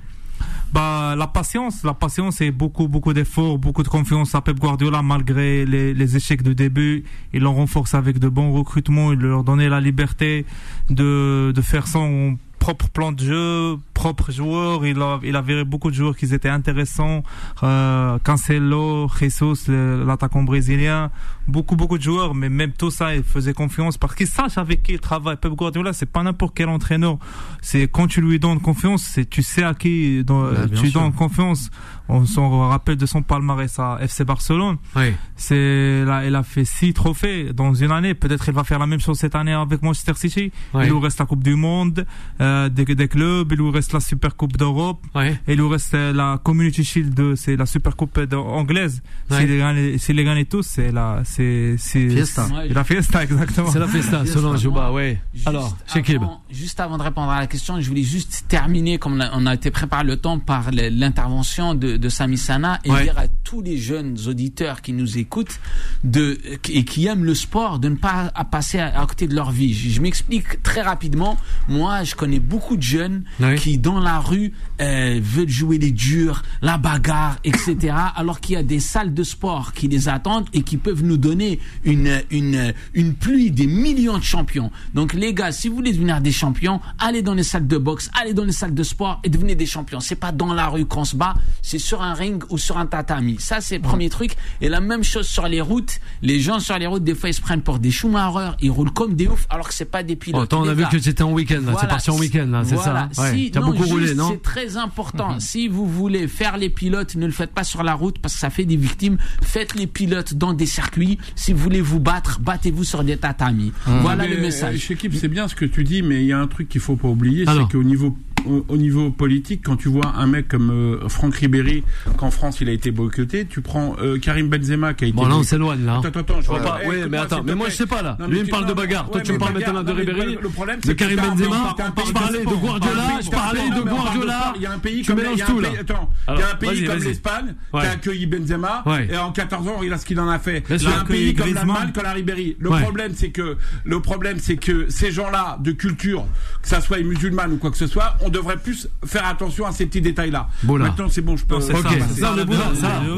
Bah, la patience, la patience et beaucoup, beaucoup d'efforts, beaucoup de confiance à Pep Guardiola malgré les, les échecs de début. Il en renforce avec de bons recrutements, il leur donnait la liberté de, de faire son propre plan de jeu, propre joueur. Il a, il a viré beaucoup de joueurs qui étaient intéressants. Euh, Cancelo, Jesus, l'attaquant brésilien, beaucoup, beaucoup de joueurs. Mais même tout ça, il faisait confiance parce qu'il sache avec qui il travaille. Pep Guardiola, c'est pas n'importe quel entraîneur. C'est quand tu lui donnes confiance, c'est tu sais à qui dans- Bah, tu sûr. donnes confiance. On s'en rappelle de son palmarès à FC Barcelone. Oui. C'est là, il a fait six trophées dans une année. Peut-être il va faire la même chose cette année avec Manchester City. Il lui reste la Coupe du Monde, euh, des, des clubs. Il lui reste la Super Coupe d'Europe. Et il lui reste euh, la Community Shield, c'est la Super Coupe anglaise. S'il les gagne tous, c'est la, c'est, Fiesta. la fiesta, exactement. C'est la festa, selon Jouba, ouais. Juste Alors, Shekib. avant- Juste avant de répondre à la question, je voulais juste terminer, comme on a- on a été préparé le temps, par l'intervention de, de Sami Sana et Ouais. dire à tous les jeunes auditeurs qui nous écoutent de, et qui aiment le sport de ne pas à passer à, à côté de leur vie. Je, je m'explique très rapidement. Moi, je connais beaucoup de jeunes Ouais. qui, dans la rue, euh, veulent jouer les durs, la bagarre, etc. Alors qu'il y a des salles de sport qui les attendent et qui peuvent nous donner une, une, une pluie des millions de champions. Donc les gars, si vous voulez devenir des champions, allez dans les salles de boxe, allez dans les salles de sport et devenez des champions. C'est pas dans la rue qu'on se bat, c'est sur un ring ou sur un tatami. Ça, c'est le premier truc. Et la même chose sur les routes. Les gens sur les routes, des fois, ils se prennent pour des Schumacher, ils roulent comme des oufs alors que c'est pas des pilotes. Attends, on a vu que tu étais en week-end, voilà, parti en week-end, c'est voilà. ça? hein Ouais. Si- Tu as non, beaucoup roulé, juste, non? C'est très important. Si vous voulez faire les pilotes, ne le faites pas sur la route parce que ça fait des victimes. Faites les pilotes dans des circuits. Si vous voulez vous battre, battez-vous sur des tatamis. Voilà Mais, le euh, message. Chez Kip, c'est bien ce que tu dis, mais il y a un truc qu'il faut pas oublier, Alors. c'est qu'au niveau au, au niveau politique, quand tu vois un mec comme euh, Franck Ribéry, qu'en France il a été boycotté, tu prends euh, Karim Benzema qui a été. Bon, là, on s'éloigne, là. Attends, attends, je Vois vois pas. Oui, mais attends, mais moi, je sais pas, là. Lui, il me parle de bagarre. Toi, tu me parles maintenant de Ribéry, Le problème, c'est que Karim Benzema. pays Je parlais de. Guardiola, je parlais de Guardiola. Il y a un pays comme il y a un tout, là. pays- Attends, il y Alors, a un pays vas-y, comme l'Espagne Ouais. qui a accueilli Benzema Ouais. et en 14 ans, il a ce qu'il en a fait. Il y a un pays comme l'Allemagne a la Ribéry. Le Ouais. problème, c'est que le problème, c'est que ces gens-là de culture, que ça soit musulmane ou quoi que ce soit, on devrait plus faire attention à ces petits détails-là. Maintenant, c'est bon, je peux.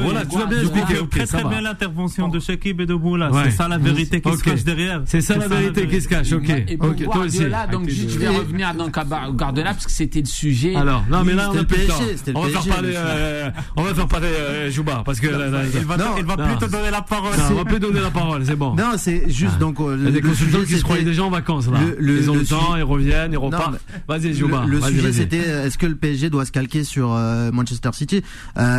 Oui, voilà, tu l'as bien ok, très très bien l'intervention de Shekib et de Boula. Ouais. C'est ça la vérité qui se cache derrière. C'est ça la vérité qui se cache, ok. Et pour Ok, toi aussi. Donc juste, je vais revenir donc à Bar- Guardiola parce que c'était le sujet. Alors, non, mais là, on a plus On va faire parler, euh, on va faire parler, euh, Jouba, parce que, Il va, plus te donner la parole. on va plus donner la parole, c'est bon. Non, c'est juste donc euh, Il y a des le consultants sujet, qui se croyaient déjà en vacances, là. Ils ont le temps, ils reviennent, ils repartent. Vas-y, Jouba. Le, sujet c'était est-ce que le PSG doit se calquer sur Manchester City?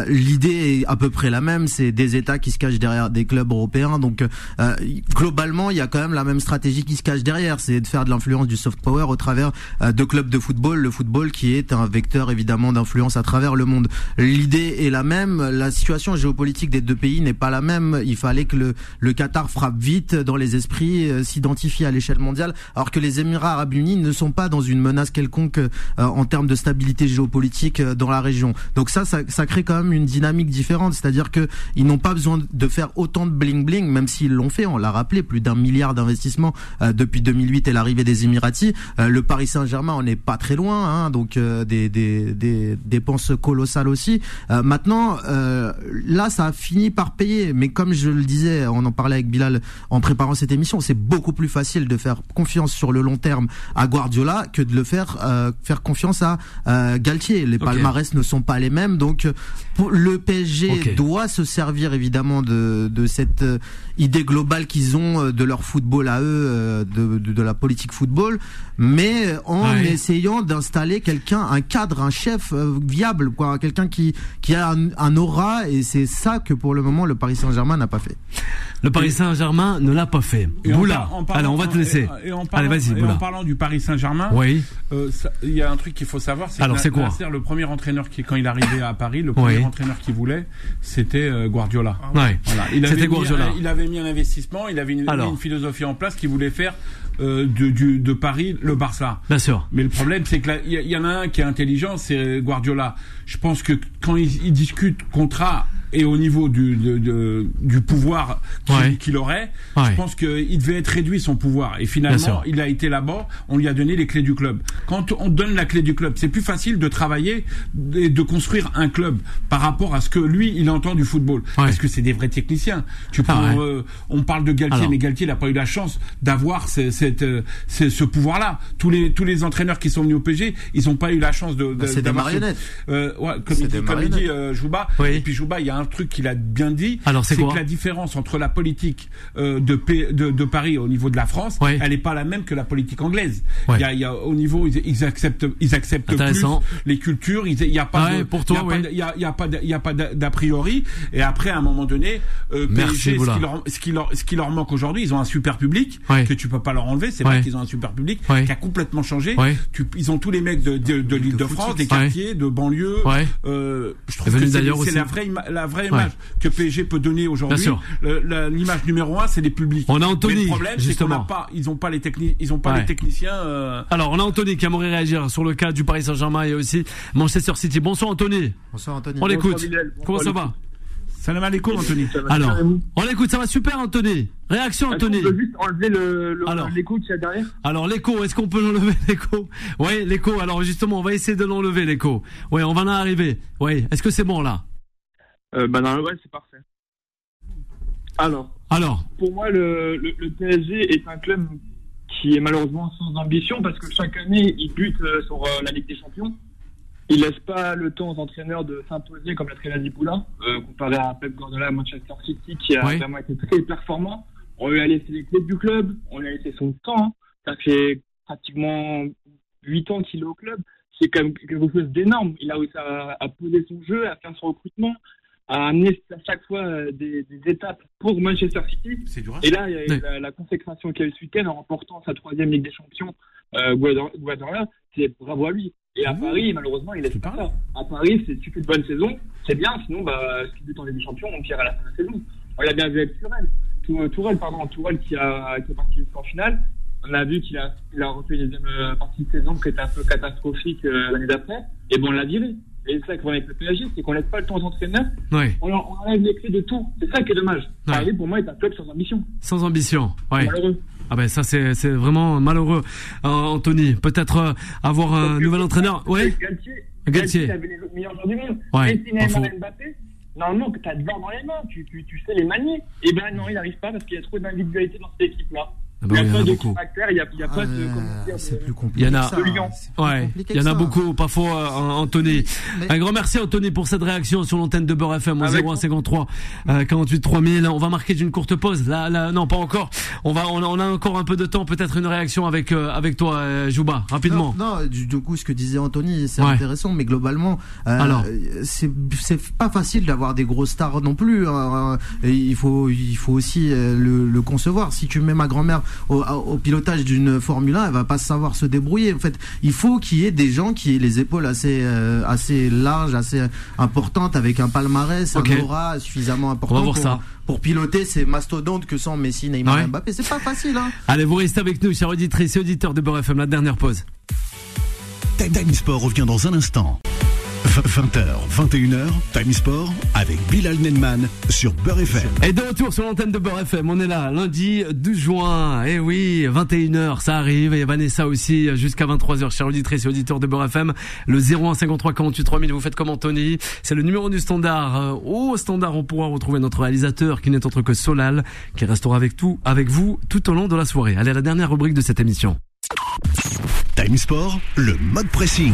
L'idée est à peu près la même, c'est des États qui se cachent derrière des clubs européens. Donc euh, globalement, il y a quand même la même stratégie qui se cache derrière, c'est de faire de l'influence du soft power au travers euh, de clubs de football. Le football qui est un vecteur évidemment d'influence à travers le monde. L'idée est la même, la situation géopolitique des deux pays n'est pas la même. Il fallait que le, le Qatar frappe vite dans les esprits, euh, s'identifie à l'échelle mondiale, alors que les Émirats Arabes Unis ne sont pas dans une menace quelconque euh, en termes de stabilité géopolitique euh, dans la région. Donc ça, ça, ça crée quand même une dynamique différente, c'est-à-dire que ils n'ont pas besoin de faire autant de bling bling, même s'ils l'ont fait. On l'a rappelé, plus d'un milliard d'investissements euh, depuis 2008 et l'arrivée des Émiratis. Euh, le Paris Saint-Germain, on n'est pas très loin, hein, donc euh, des, des, des dépenses colossales aussi. Euh, maintenant, euh, là, ça a fini par payer, mais comme je le disais, on en parlait avec Bilal en préparant cette émission, c'est beaucoup plus facile de faire confiance sur le long terme à Guardiola que de le faire euh, faire confiance à euh, Galtier. Les palmarès ne sont pas les mêmes, donc pour le PSG Doit se servir évidemment de, de cette euh, idée globale qu'ils ont euh, de leur football à eux, euh, de, de, de la politique football, mais en Ouais. essayant d'installer quelqu'un, un cadre, un chef viable, quoi, quelqu'un qui qui a un, un aura, et c'est ça que pour le moment le Paris Saint-Germain n'a pas fait. Le Paris Saint-Germain ne l'a pas fait. Et en Boula. par- en parlant- Allez, on va te laisser. Et, et en parlant, Allez, vas-y, Boula. en parlant du Paris Saint-Germain, Oui. euh, il y a un truc qu'il faut savoir, c'est Alors, que c'est quoi Nasser, le premier entraîneur qui, quand il arrivait à Paris, le premier Oui. entraîneur qu'il voulait, c'était euh, Guardiola. Ouais. Voilà. Il avait mis Guardiola. un- il avait mis un investissement, il avait une, Alors. mis une philosophie en place qu'il voulait faire euh, de, du, de Paris le Barça. Bien sûr. Mais le problème, c'est que là, il y, y en a un qui est intelligent, c'est Guardiola. Je pense que quand il, il discute contrat et au niveau du, de- de- du pouvoir qu'il Ouais. qu'il aurait, Ouais. je pense qu'il devait être réduit son pouvoir. Et finalement, il a été là-bas, on lui a donné les clés du club. Quand on donne la clé du club, c'est plus facile de travailler et de construire un club par rapport à ce que lui, il entend du football. Parce que c'est des vrais techniciens. Tu Ah prends, euh, on parle de Galtier, Alors. mais Galtier n'a pas eu la chance d'avoir ce, cette, euh, ce, ce pouvoir-là. Tous les tous les entraîneurs qui sont venus au PSG, ils n'ont pas eu la chance de. de Bah, c'est des marionnettes. Euh, ouais, comme il dit, comme il marionnettes. dit euh, Jouba. Oui. Et puis Jouba, il y a un truc qu'il a bien dit. Alors, c'est quoi que la différence entre la politique euh, de, P- de de Paris au niveau de la France, elle n'est pas la même que la politique anglaise. Il y a, il y a au niveau ils, ils acceptent ils acceptent plus les cultures. ils- Il y a pas Ah de, pour toi, il y a y a, pas il y a pas d'a priori. Et après, à un moment donné, euh, Merci, PSG, ce qui, leur, ce, qui leur, ce qui leur manque aujourd'hui, ils ont un super public que tu peux pas leur C'est Ouais. vrai qu'ils ont un super public Ouais. qui a complètement changé. Ouais. Tu, ils ont tous les mecs de, de, de l'île de France, des Ouais. quartiers, de banlieue. Ouais. Euh, je trouve que c'est la vraie, ima- la vraie Ouais. image que PSG peut donner aujourd'hui. L'image numéro un, c'est les publics. On a Anthony, Mais le problème, c'est qu'on justement. n'a pas, ils ont pas les techniques, ils ont pas Ouais. les techniciens. euh, Alors, on a Anthony qui aimerait réagir sur le cas du Paris Saint-Germain et aussi Manchester City. Bonsoir Anthony. Bonsoir Anthony. On l'écoute. Comment ça va? Salam alaikum, Anthony. Ça va Alors, on l'écoute, ça va super Anthony. Réaction Anthony. peut juste enlever l'écho qu'il y a derrière Alors l'écho, est-ce qu'on peut l'enlever l'écho? Oui, l'écho. Alors justement, on va essayer de l'enlever l'écho. Oui, on va en arriver. Oui, est-ce que c'est bon là? Euh, Bah non, ouais, c'est parfait. Alors, Alors, pour moi, le, le, le PSG est un club qui est malheureusement sans ambition parce que chaque année, il bute euh, sur euh, la Ligue des Champions. Il laisse pas le temps aux entraîneurs de s'imposer comme l'a très dit euh, comparé à Pep Guardiola à Manchester City qui a Ouais. vraiment été très performant. On lui a laissé les clés du club, on lui a laissé son temps. hein. Ça fait pratiquement 8 ans qu'il est au club. C'est quand même quelque chose d'énorme. Il a réussi à, à poser son jeu, à faire son recrutement, à amener à chaque fois euh, des, des étapes pour Manchester City. Et là, il y a la, la consécration qu'il a eu ce week-end en remportant sa troisième Ligue des Champions, euh, Guardiola, c'est bravo à lui. Et à Mmh. Paris, malheureusement, il est pas ça. À Paris, c'est tu fais de bonnes saisons, c'est bien, sinon, bah, si tu butes en Ligue des Champions, on tire à la fin de la saison. On l'a bien vu avec Tourelle. Tou- Tourelle, pardon, Tourelle qui, a, qui est parti jusqu'en finale. On a vu qu'il a, il a refait une deuxième euh, partie de saison qui était un peu catastrophique euh, l'année d'après. Et bon, on l'a viré. Et c'est ça qu'on avec le PSG, c'est qu'on laisse pas le temps aux entraîneurs. oui, On, enlève les clés de tout. C'est ça qui est dommage. Ouais. Paris, pour moi, est un club sans ambition. sans ambition. Oui. Malheureux. Ah ben ça c'est c'est vraiment malheureux, euh, Anthony. Peut-être euh, avoir un que- nouvel entraîneur. Oui. Galtier, Galtier. Les meilleurs joueurs du monde. Ouais, Neymar et Mbappé, normalement, que tu as devant dans les mains, tu, tu, tu sais les manier. Et ben non, il n'arrive pas parce qu'il y a trop d'individualité dans cette équipe-là. Ah ben oui, il y n'y en a a pas de beaucoup. il a, y a pas de. Comment dire, c'est plus compliqué. Il y en a- que ça, hein. Ouais, il y en que a ça. beaucoup, faux, euh, Anthony. Mais- Un grand merci Anthony pour cette réaction sur l'antenne de Beurre FM au Avec 0153 euh, 48 3000. On va marquer d'une courte pause. Là, là, non, pas encore. On va, on a, on a encore un peu de temps. Peut-être une réaction avec euh, avec toi, euh, Jouba, rapidement. Non, non, du, du coup, ce que disait Anthony, c'est Ouais. intéressant, mais globalement, euh, Alors. c'est c'est pas facile d'avoir des grosses stars non plus. hein. Et il faut il faut aussi euh, le, le concevoir. Si tu mets ma grand-mère au, au pilotage d'une Formule 1, elle va pas savoir se débrouiller. En fait, il faut qu'il y ait des gens qui aient les épaules assez euh, assez larges, assez importantes, avec un palmarès, un aura suffisamment important On va voir pour, ça. pour piloter ces mastodontes que sont Messi, Neymar, Ouais. et Mbappé. C'est pas facile. Hein. Allez, vous restez avec nous, chers auditrices et auditeurs de Beurre FM. La dernière pause. Time Time Sport revient dans un instant. 20h, 21h, Time Sport avec Bilal Nenman sur Beurre FM. Et de retour sur l'antenne de Beurre FM, on est là lundi 12 juin. Eh oui, 21h, ça arrive. Et Vanessa aussi jusqu'à 23h. Chers auditrices et auditeurs de Beurre FM, le 0153 48 3000, vous faites comme Anthony. C'est le numéro du standard. Euh, Au standard, on pourra retrouver notre réalisateur qui n'est autre que Solal, qui restera avec tout, avec vous tout au long de la soirée. Allez, la dernière rubrique de cette émission. Time Sport, le mode pressing.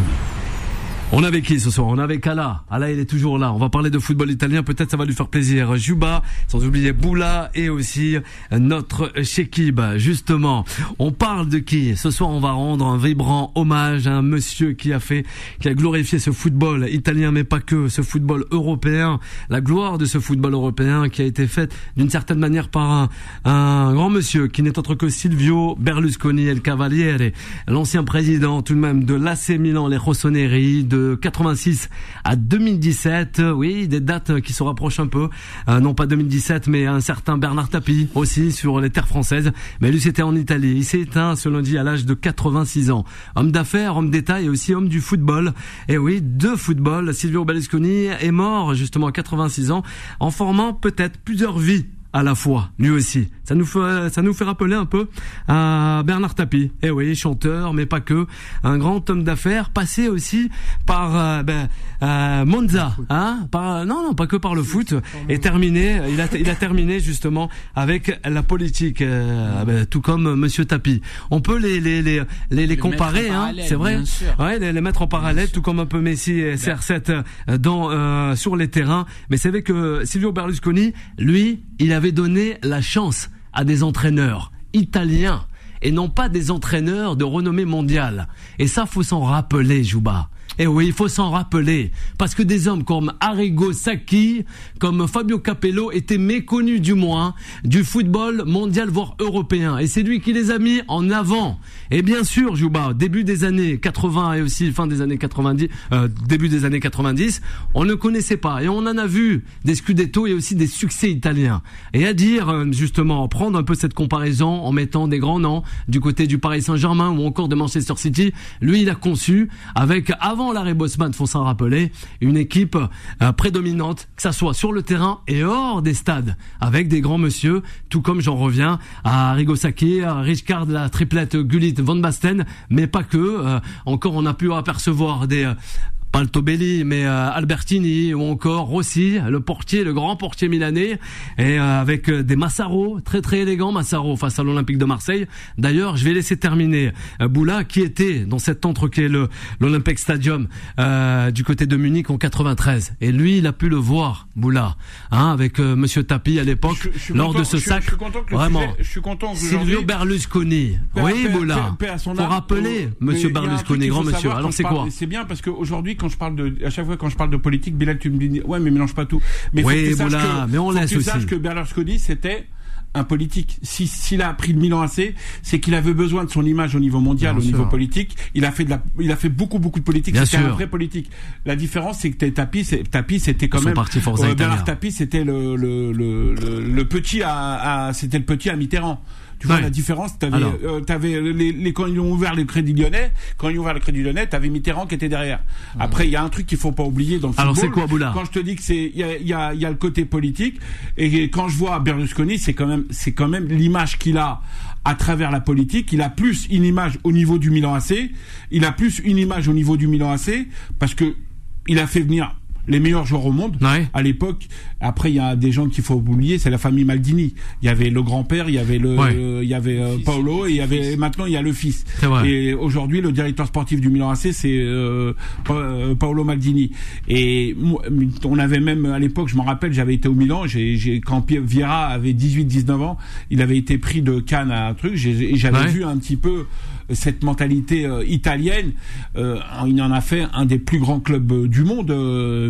On est avec qui ce soir On est avec Ala. Ala, il est toujours là. On va parler de football italien. Peut-être ça va lui faire plaisir. Juba, sans oublier Boula et aussi notre Shekib. Justement, on parle de qui Ce soir, on va rendre un vibrant hommage à un monsieur qui a fait, qui a glorifié ce football italien, mais pas que, ce football européen. La gloire de ce football européen qui a été faite d'une certaine manière par un, un grand monsieur qui n'est autre que Silvio Berlusconi El Cavaliere, l'ancien président tout de même de l'AC Milan, les Rossoneri, de 86 à 2017. Oui, des dates qui se rapprochent un peu. Euh, non pas 2017, mais un certain Bernard Tapie aussi sur les terres françaises. Mais lui, c'était en Italie. Il s'est éteint ce lundi à l'âge de 86 ans. Homme d'affaires, homme d'État et aussi homme du football. Et oui, de football. Silvio Berlusconi est mort justement à 86 ans en formant peut-être plusieurs vies à la fois, lui aussi. Ça nous fait, ça nous fait rappeler un peu à Bernard Tapie. Eh oui, chanteur, mais pas que. Un grand homme d'affaires, passé aussi par euh, ben, euh, Monza, hein par, Non, non, pas que par le foot. Et terminé, il a, il a terminé justement avec la politique, euh, ben, tout comme Monsieur Tapie. On peut les les les les, les comparer, hein, c'est vrai. Ouais, les, les, mettre en parallèle, tout comme un peu Messi et CR7 dans euh, sur les terrains. Mais c'est vrai que Silvio Berlusconi, lui, il avait donné la chance à des entraîneurs italiens et non pas des entraîneurs de renommée mondiale. Et ça, faut s'en rappeler, Jouba. Et oui, il faut s'en rappeler. Parce que des hommes comme Arrigo Sacchi, comme Fabio Capello étaient méconnus du moins du football mondial, voire européen. Et c'est lui qui les a mis en avant. Et bien sûr, Jouba, début des années 80 et aussi fin des années 90, euh, début des années 90, on ne connaissait pas. Et on en a vu des scudetto et aussi des succès italiens. Et à dire, euh, justement, prendre un peu cette comparaison en mettant des grands noms du côté du Paris Saint-Germain ou encore de Manchester City, lui, il a conçu avec, avant l'arrêt Bosman, faut s'en rappeler, une équipe euh, prédominante, que ça soit sur le terrain et hors des stades, avec des grands monsieur, tout comme j'en reviens à Rigosaki, à Richard, la triplette Gullit, Van Basten, mais pas que. Euh, encore, on a pu apercevoir des pas le Tobelli, mais euh, Albertini ou encore Rossi, le portier, le grand portier milanais, et euh, avec euh, des Massaro, très très élégants Massaro face à l'Olympique de Marseille. D'ailleurs, je vais laisser terminer Boula qui était dans cet entre qui est le l'Olympique Stadium du côté de Munich en 93. Et lui, il a pu le voir, Boula, hein, avec Monsieur Tapi à l'époque lors de ce sac. Vraiment. je suis content. Silvio Berlusconi. oui, Boula. Faut rappeler Monsieur Berlusconi, grand monsieur. Alors c'est quoi? C'est bien parce qu'aujourd'hui quand je parle de, à chaque fois quand je parle de politique, Bilal, tu me dis, ouais, mais mélange pas tout. Mais oui, voilà, que, mais on laisse que tu aussi. saches que Berlusconi, c'était un politique. Si s'il a pris le Milan AC, c'est qu'il avait besoin de son image au niveau mondial, Bien au niveau politique. Il a fait de la, il a fait beaucoup beaucoup de politique. C'était un vrai politique. La différence, c'est que Tapi, Tapi, c'était quand même. parti Forza euh. Bernard c'était le le, le le le petit à, à c'était le petit à Mitterrand. Tu vois Ouais. la différence T'avais, euh, t'avais les, les quand ils ont ouvert le Crédit Lyonnais, quand ils ont ouvert le Crédit Lyonnais, t'avais Mitterrand qui était derrière. Après, il y a un truc qu'il faut pas oublier dans le Alors, football. c'est quoi, Boula Quand je te dis que c'est, il y a, il y a, il y a le côté politique, et quand je vois Berlusconi, c'est quand même, c'est quand même l'image qu'il a à travers la politique. Il a plus une image au niveau du Milan AC. Il a plus une image au niveau du Milan AC parce que il a fait venir les meilleurs joueurs au monde Ouais. à l'époque. Après, il y a des gens qu'il faut oublier, c'est la famille Maldini. Il y avait le grand-père, il y avait le, Ouais. il y avait euh, Paolo et il y avait maintenant il y a le fils. C'est vrai. Et aujourd'hui, le directeur sportif du Milan AC, c'est euh, euh, Paolo Maldini. Et on avait même à l'époque, je m'en rappelle, j'avais été au Milan, j'ai, j'ai quand Vieira avait 18-19 ans, il avait été pris de Cannes à un truc, j'avais Ouais. vu un petit peu cette mentalité euh, italienne. Euh, il en a fait un des plus grands clubs euh, du monde,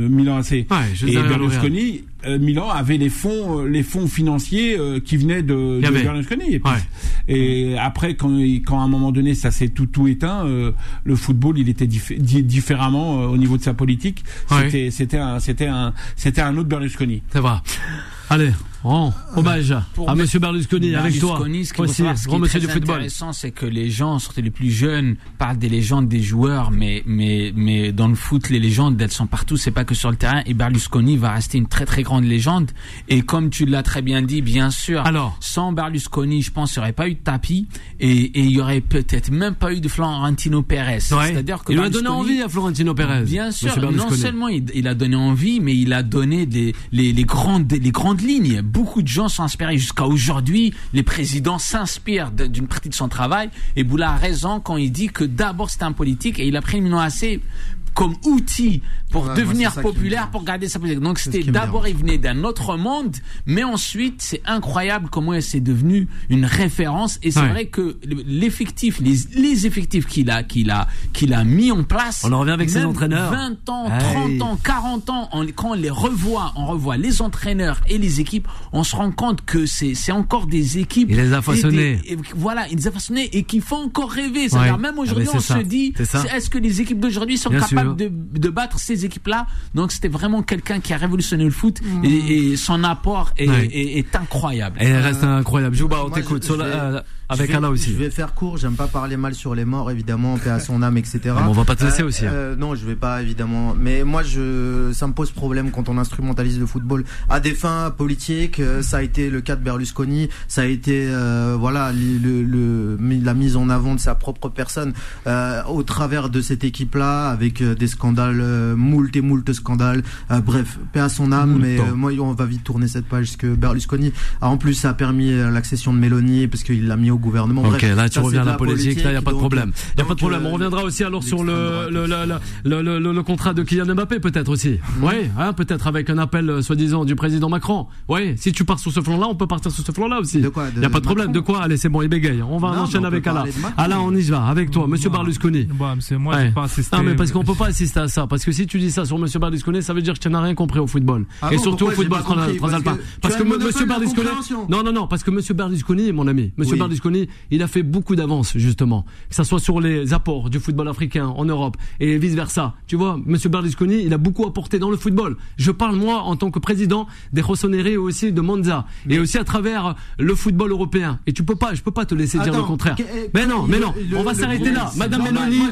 Milan AC. Ouais, et Berlusconi, Milan avait les fonds, les fonds financiers qui venaient de. Berlusconi. Et, puis- Ouais. et après, quand, quand à un moment donné, ça s'est tout tout éteint, le football, il était diffé- di- différemment au niveau de sa politique. Ouais. C'était, c'était un, c'était un, c'était un autre Berlusconi. C'est vrai. Allez, rend hommage Pour à Monsieur Berlusconi, avec toi. Ce qu'il faut Aussi, savoir, ce qui est monsieur très du intéressant, c'est que les gens, surtout les plus jeunes, parlent des légendes des joueurs, mais mais mais dans le foot, les légendes, elles sont partout. C'est pas que sur le terrain. Et Berlusconi va rester une très très grande légende. Et comme tu l'as très bien dit, bien sûr. Alors. sans Berlusconi, je pense, il n'y aurait pas eu de tapis et et il y aurait peut-être même pas eu de Florentino Pérez. Ouais. C'est-à-dire que il lui a donné envie à Florentino Pérez. Bien sûr, non seulement il, il a donné envie, mais il a donné des, les, les grandes, les grandes lignes. Beaucoup de gens sont inspirés jusqu'à aujourd'hui. Les présidents s'inspirent d'une partie de son travail. Et Boula a raison quand il dit que d'abord c'était un politique et il a pris le AC comme outil pour Ouais, devenir populaire, pour garder sa politique. Donc c'était d'abord, il venait d'un autre monde, mais ensuite, c'est incroyable comment c'est devenu une référence. Et c'est Ouais. vrai que l'effectif, les, les effectifs qu'il a, qu'il a, qu'il a mis en place. On en revient avec ses entraîneurs. 20 ans, Hey. 30 ans, 40 ans, on- quand on les revoit, on revoit les entraîneurs et les équipes, on se rend compte que c'est, c'est encore des équipes. Il les a et façonnés. des- et voilà, il les a façonnés et qui font encore rêver. C'est-à-dire, Ouais. même Ah, aujourd'hui, on ça. se dit, est-ce que les équipes d'aujourd'hui sont Bien capables sûr. De, de battre ces équipes-là Donc c'était vraiment quelqu'un qui a révolutionné le foot et, et son apport est, Ouais. est- est incroyable. Et elle reste incroyable. Jouba, on t'écoute. Euh, avec vais- Alain aussi. Je vais faire court, j'aime pas parler mal sur les morts, évidemment, paix à son âme, etc. Ah, mais on va pas te laisser aussi, hein. euh, non, je vais pas, évidemment. Mais moi, je, ça me pose problème quand on instrumentalise le football à des fins politiques. Euh, Ça a été le cas de Berlusconi. Ça a été, euh, voilà, le, le- le- la mise en avant de sa propre personne euh, au travers de cette équipe-là, avec euh, des scandales, euh, moult et moult scandales. Euh, bref, paix à son âme. Moult. Mais euh, moi, on va vite tourner cette page, parce que Berlusconi, a en plus, ça a permis euh, l'accession de Mélanie, parce qu'il l'a mis au gouvernement. Ok, Bref, là tu ça, reviens à c'est la politique, là il y a pas de problème. Il y a pas de problème. euh, On reviendra aussi alors sur le le, le, le, le, le contrat de Kylian Mbappé peut-être aussi. Oui, hein, peut-être avec un appel euh, soi-disant du président Macron. Oui, si tu pars sur ce flanc-là, on peut partir sur ce flanc-là aussi. De quoi Il y a pas de problème. De quoi Allez, c'est bon, il bégaye. On va enchaîner avec Alain. Alain, on y va avec toi, Monsieur Berlusconi. Bah, monsieur, moi, pas assisté. Non mais parce qu'on peut pas assister à ça parce que si tu dis ça sur Monsieur Berlusconi ça veut dire que tu n'as rien compris au football Ah et surtout au football transalpin Parce que Monsieur compréhension. non non non parce que Monsieur Berlusconi mon ami Monsieur. Berlusconi il a fait beaucoup d'avance justement. Que ça soit sur les apports du football africain en Europe et vice versa tu vois Monsieur Berlusconi il a beaucoup apporté dans le football. Je parle moi en tant que président des Rossoneri et aussi de Monza. Et aussi à travers le football européen. Et tu peux pas je peux pas te laisser dire le contraire. eh, mais non mais non. le- on va s'arrêter là. Madame peux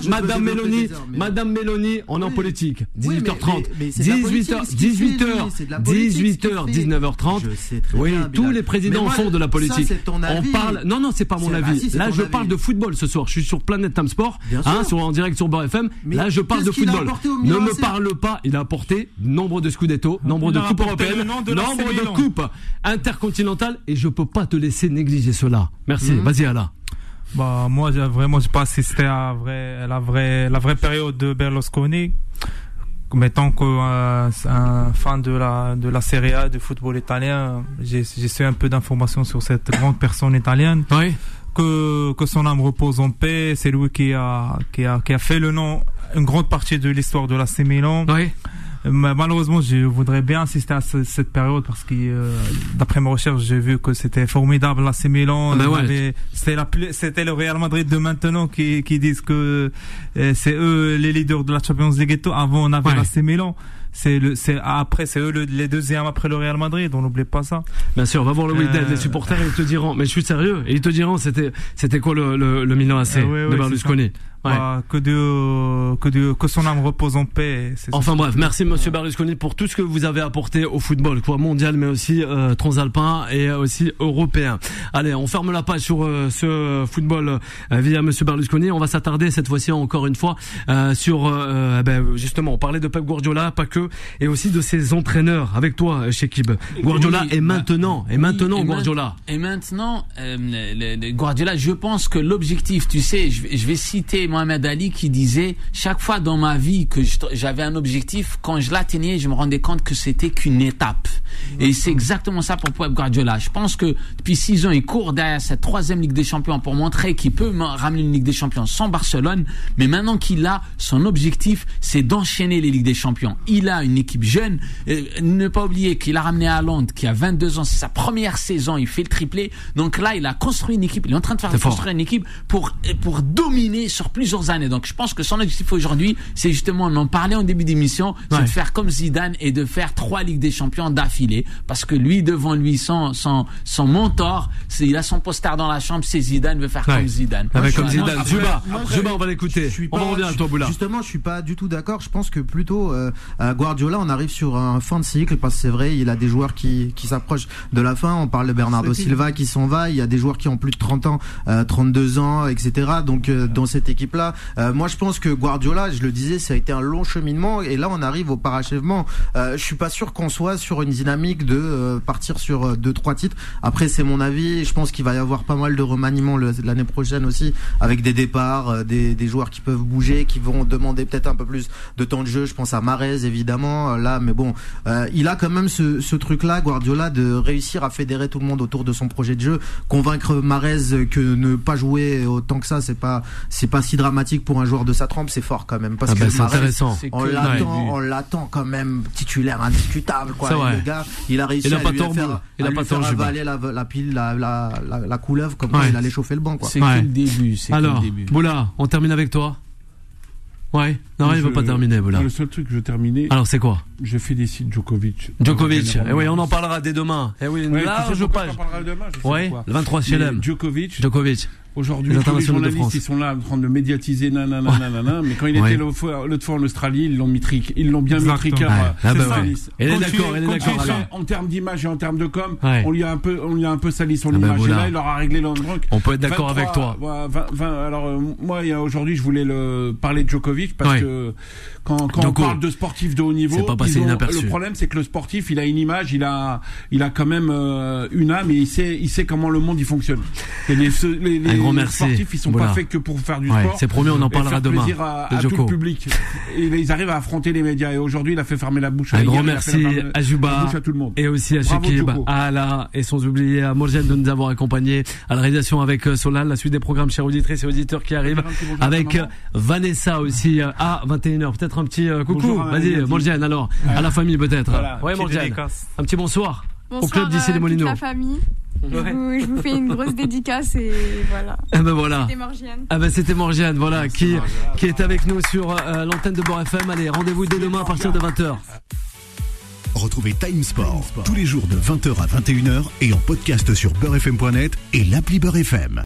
Madame mais- Madame Mélanie on est en politique. Oui, mais- 18h30 mais- mais c'est de la politique, 18h ce qu'il fait, 18h lui, c'est de la politique, ce qu'il 18h fait. 19h30 Je sais très oui tous les présidents font de la politique. on parle non non c'est pas mon C'est- avis. ah, si, c'est là je avis. parle de football ce soir. Je suis sur Planète Time Sport hein, sur en direct sur Beurre FM Mais là je parle de football. ne me parle pas. Il a apporté nombre de scudetto nombre de coupes européennes nombre de coupes intercontinentales. Et je peux pas te laisser négliger cela. Merci. Mhm. vas-y Alain. Bah, moi, vraiment, j'ai pas assisté à la vraie, la vraie période de Berlusconi. Tant que euh, un fan de la, de la Serie A, du football italien, j'ai, su un peu d'informations sur cette grande personne italienne. oui Que, que son âme repose en paix. C'est lui qui a, qui a, qui a fait le nom, une grande partie de l'histoire de la C Milan. oui malheureusement, je voudrais bien assister à ce- cette période parce que, euh, d'après mes recherches, j'ai vu que c'était formidable la C Milan. Ah ben ouais. C'était le Real Madrid de maintenant qui, qui disent que euh, c'est eux les leaders de la Champions League. et tout. Avant, on avait Ouais. la C Milan. C'est le, c'est après, c'est eux le- les deuxièmes après le Real Madrid. On n'oublie pas ça. Bien sûr, va voir le Euh, week-end, les supporters, ils te diront, mais je suis sérieux, ils te diront, c'était, c'était quoi le, le, le Milan AC Euh, ouais, de Berlusconi. Ouais. Bah, que Dieu, que Dieu, que son âme repose en paix. ça. Enfin bref, merci Monsieur Berlusconi pour tout ce que vous avez apporté au football, quoi mondial, mais aussi euh, transalpin et aussi européen. Allez, on ferme la page sur euh, ce football euh, via Monsieur Berlusconi. On va s'attarder cette fois-ci encore une fois euh, sur, euh, ben, justement, on parlait de Pep Guardiola, pas que, et aussi de ses entraîneurs. Avec toi, Shekib. Guardiola Oui, est bah, maintenant, et oui, maintenant et main- Guardiola. Et maintenant, euh, le- le- Guardiola, je pense que l'objectif, tu sais, je, vais- je vais citer Mohamed Ali qui disait chaque fois dans ma vie que j'avais un objectif, quand je l'atteignais, je me rendais compte que c'était qu'une étape. Et c'est exactement ça pour Pep Guardiola. Je pense que depuis six ans, il court derrière cette troisième Ligue des Champions pour montrer qu'il peut ramener une Ligue des Champions sans Barcelone. Mais maintenant qu'il a, son objectif, c'est d'enchaîner les Ligues des Champions. Il a une équipe jeune. Ne pas oublier qu'il a ramené à Londres, qui a 22 ans, c'est sa première saison, il fait le triplé. Donc là, il a construit une équipe. Il est en train de faire construire une équipe pour pour dominer sur plusieurs années. Donc je pense que son objectif aujourd'hui, c'est justement, on en parlait en début d'émission, c'est de faire comme Zidane et de faire trois Ligues des Champions d'affilée. Parce que lui, devant lui, son son son mentor, c'est- il a son poster dans la chambre, c'est Zidane, il veut faire Ouais. comme Zidane. Avec comme Voilà. Zidane. Après- Juba, on va l'écouter. On va revenir à toi, Boula. Justement, je suis pas du tout d'accord. Je pense que plutôt euh, à Guardiola, on arrive sur un fin de cycle parce que c'est vrai, il a des joueurs qui qui s'approchent de la fin. On parle de Bernardo Silva qui s'en va. Il y a des joueurs qui ont plus de 30 ans, euh, 32 ans, etc. Donc euh, dans cette équipe Euh, moi, je pense que Guardiola, je le disais, ça a été un long cheminement et là, on arrive au parachèvement. Euh, je suis pas sûr qu'on soit sur une dynamique de euh, partir sur euh, deux, trois titres. Après, c'est mon avis. Je pense qu'il va y avoir pas mal de remaniements l'année prochaine aussi, avec des départs, des, joueurs qui peuvent bouger, qui vont demander peut-être un peu plus de temps de jeu. Je pense à Marez, évidemment, là, mais bon, il a quand même ce, ce truc-là, Guardiola, de réussir à fédérer tout le monde autour de son projet de jeu, convaincre Marez que ne pas jouer autant que ça, c'est pas, c'est pas si dramatique pour un joueur de sa trempe, c'est fort quand même, parce Ah bah, que c'est Mahrez, intéressant. On que- l'attend, on l'attend quand même titulaire indiscutable, quoi. Le gars, il a réussi Il a à pas lui faire. Il à a lui pas faire avaler la, la pile, la, la, la, la couleuvre, comme Ouais. quoi il allait chauffer le banc, quoi. C'est Ouais. le début. Alors, le début. Boula, on termine avec toi Ouais Non, il Je- va pas terminer, Boula. Le seul truc que je terminer, Alors, c'est quoi? Je félicite Djokovic. Djokovic. Eh oui, on en parlera dès demain. Eh oui, une Ouais, tu sais large pourquoi page. t'en parleras demain, je sais Ouais, le 23 Mais CLM. Djokovic, Djokovic. Aujourd'hui, Les les journalistes, ils sont là en train de médiatiser, nanana, nanana, mais quand il était l'autre fois, en Australie, ils l'ont mis trick, ils l'ont bien mis Exactement. tricard. Ouais. euh, Ah bah. Elle est d'accord, elle est d'accord. En termes d'image et en termes de com, on lui a un peu, on lui a un peu sali son Ah bah image. voilà. Et là, il leur a réglé le drunk. On peut être d'accord 23, avec toi. ouais, 20, 20, alors euh, moi, aujourd'hui, je voulais le parler de Djokovic parce que quand, quand on parle de sportifs de haut niveau, Ont- inaperçu. le problème c'est que le sportif, il a une image, il a, il a quand même euh, une âme et il sait, il sait comment le monde il fonctionne. Et les, les, les Un grand merci. sportifs, ils sont Voilà. pas faits que pour faire du Ouais, sport. c'est promis, on en parlera demain. plaisir à, de à tout le public. Et ils arrivent à affronter les médias. Et aujourd'hui, il a fait fermer la bouche. Un Hier, grand fait merci à Juba à tout le monde. et aussi à Shekib, à Ala et sans oublier à Morgane de nous avoir accompagnés à la réalisation avec euh, Solal, la suite des programmes chers auditrices et auditeurs qui arrivent à avec euh, Vanessa aussi euh, à 21h. Peut-être un petit coucou. À Vas-y. Morgane alors, à la famille peut-être. Voilà. Ouais, Morgane. Un petit bonsoir. Bonsoir club d'ici toute Molinos. la famille. Je, Ouais. vous, je vous fais une grosse dédicace et voilà. Eh ben voilà. C'était Morgiane. Ah ben c'était Morgiane, voilà, qui, qui est avec nous sur euh, l'antenne de Bord FM. Allez, rendez-vous dès demain à partir de 20h. Retrouvez Time Sport tous les jours de 20h à 21h et en podcast sur beurrefm.net et l'appli Beurre FM.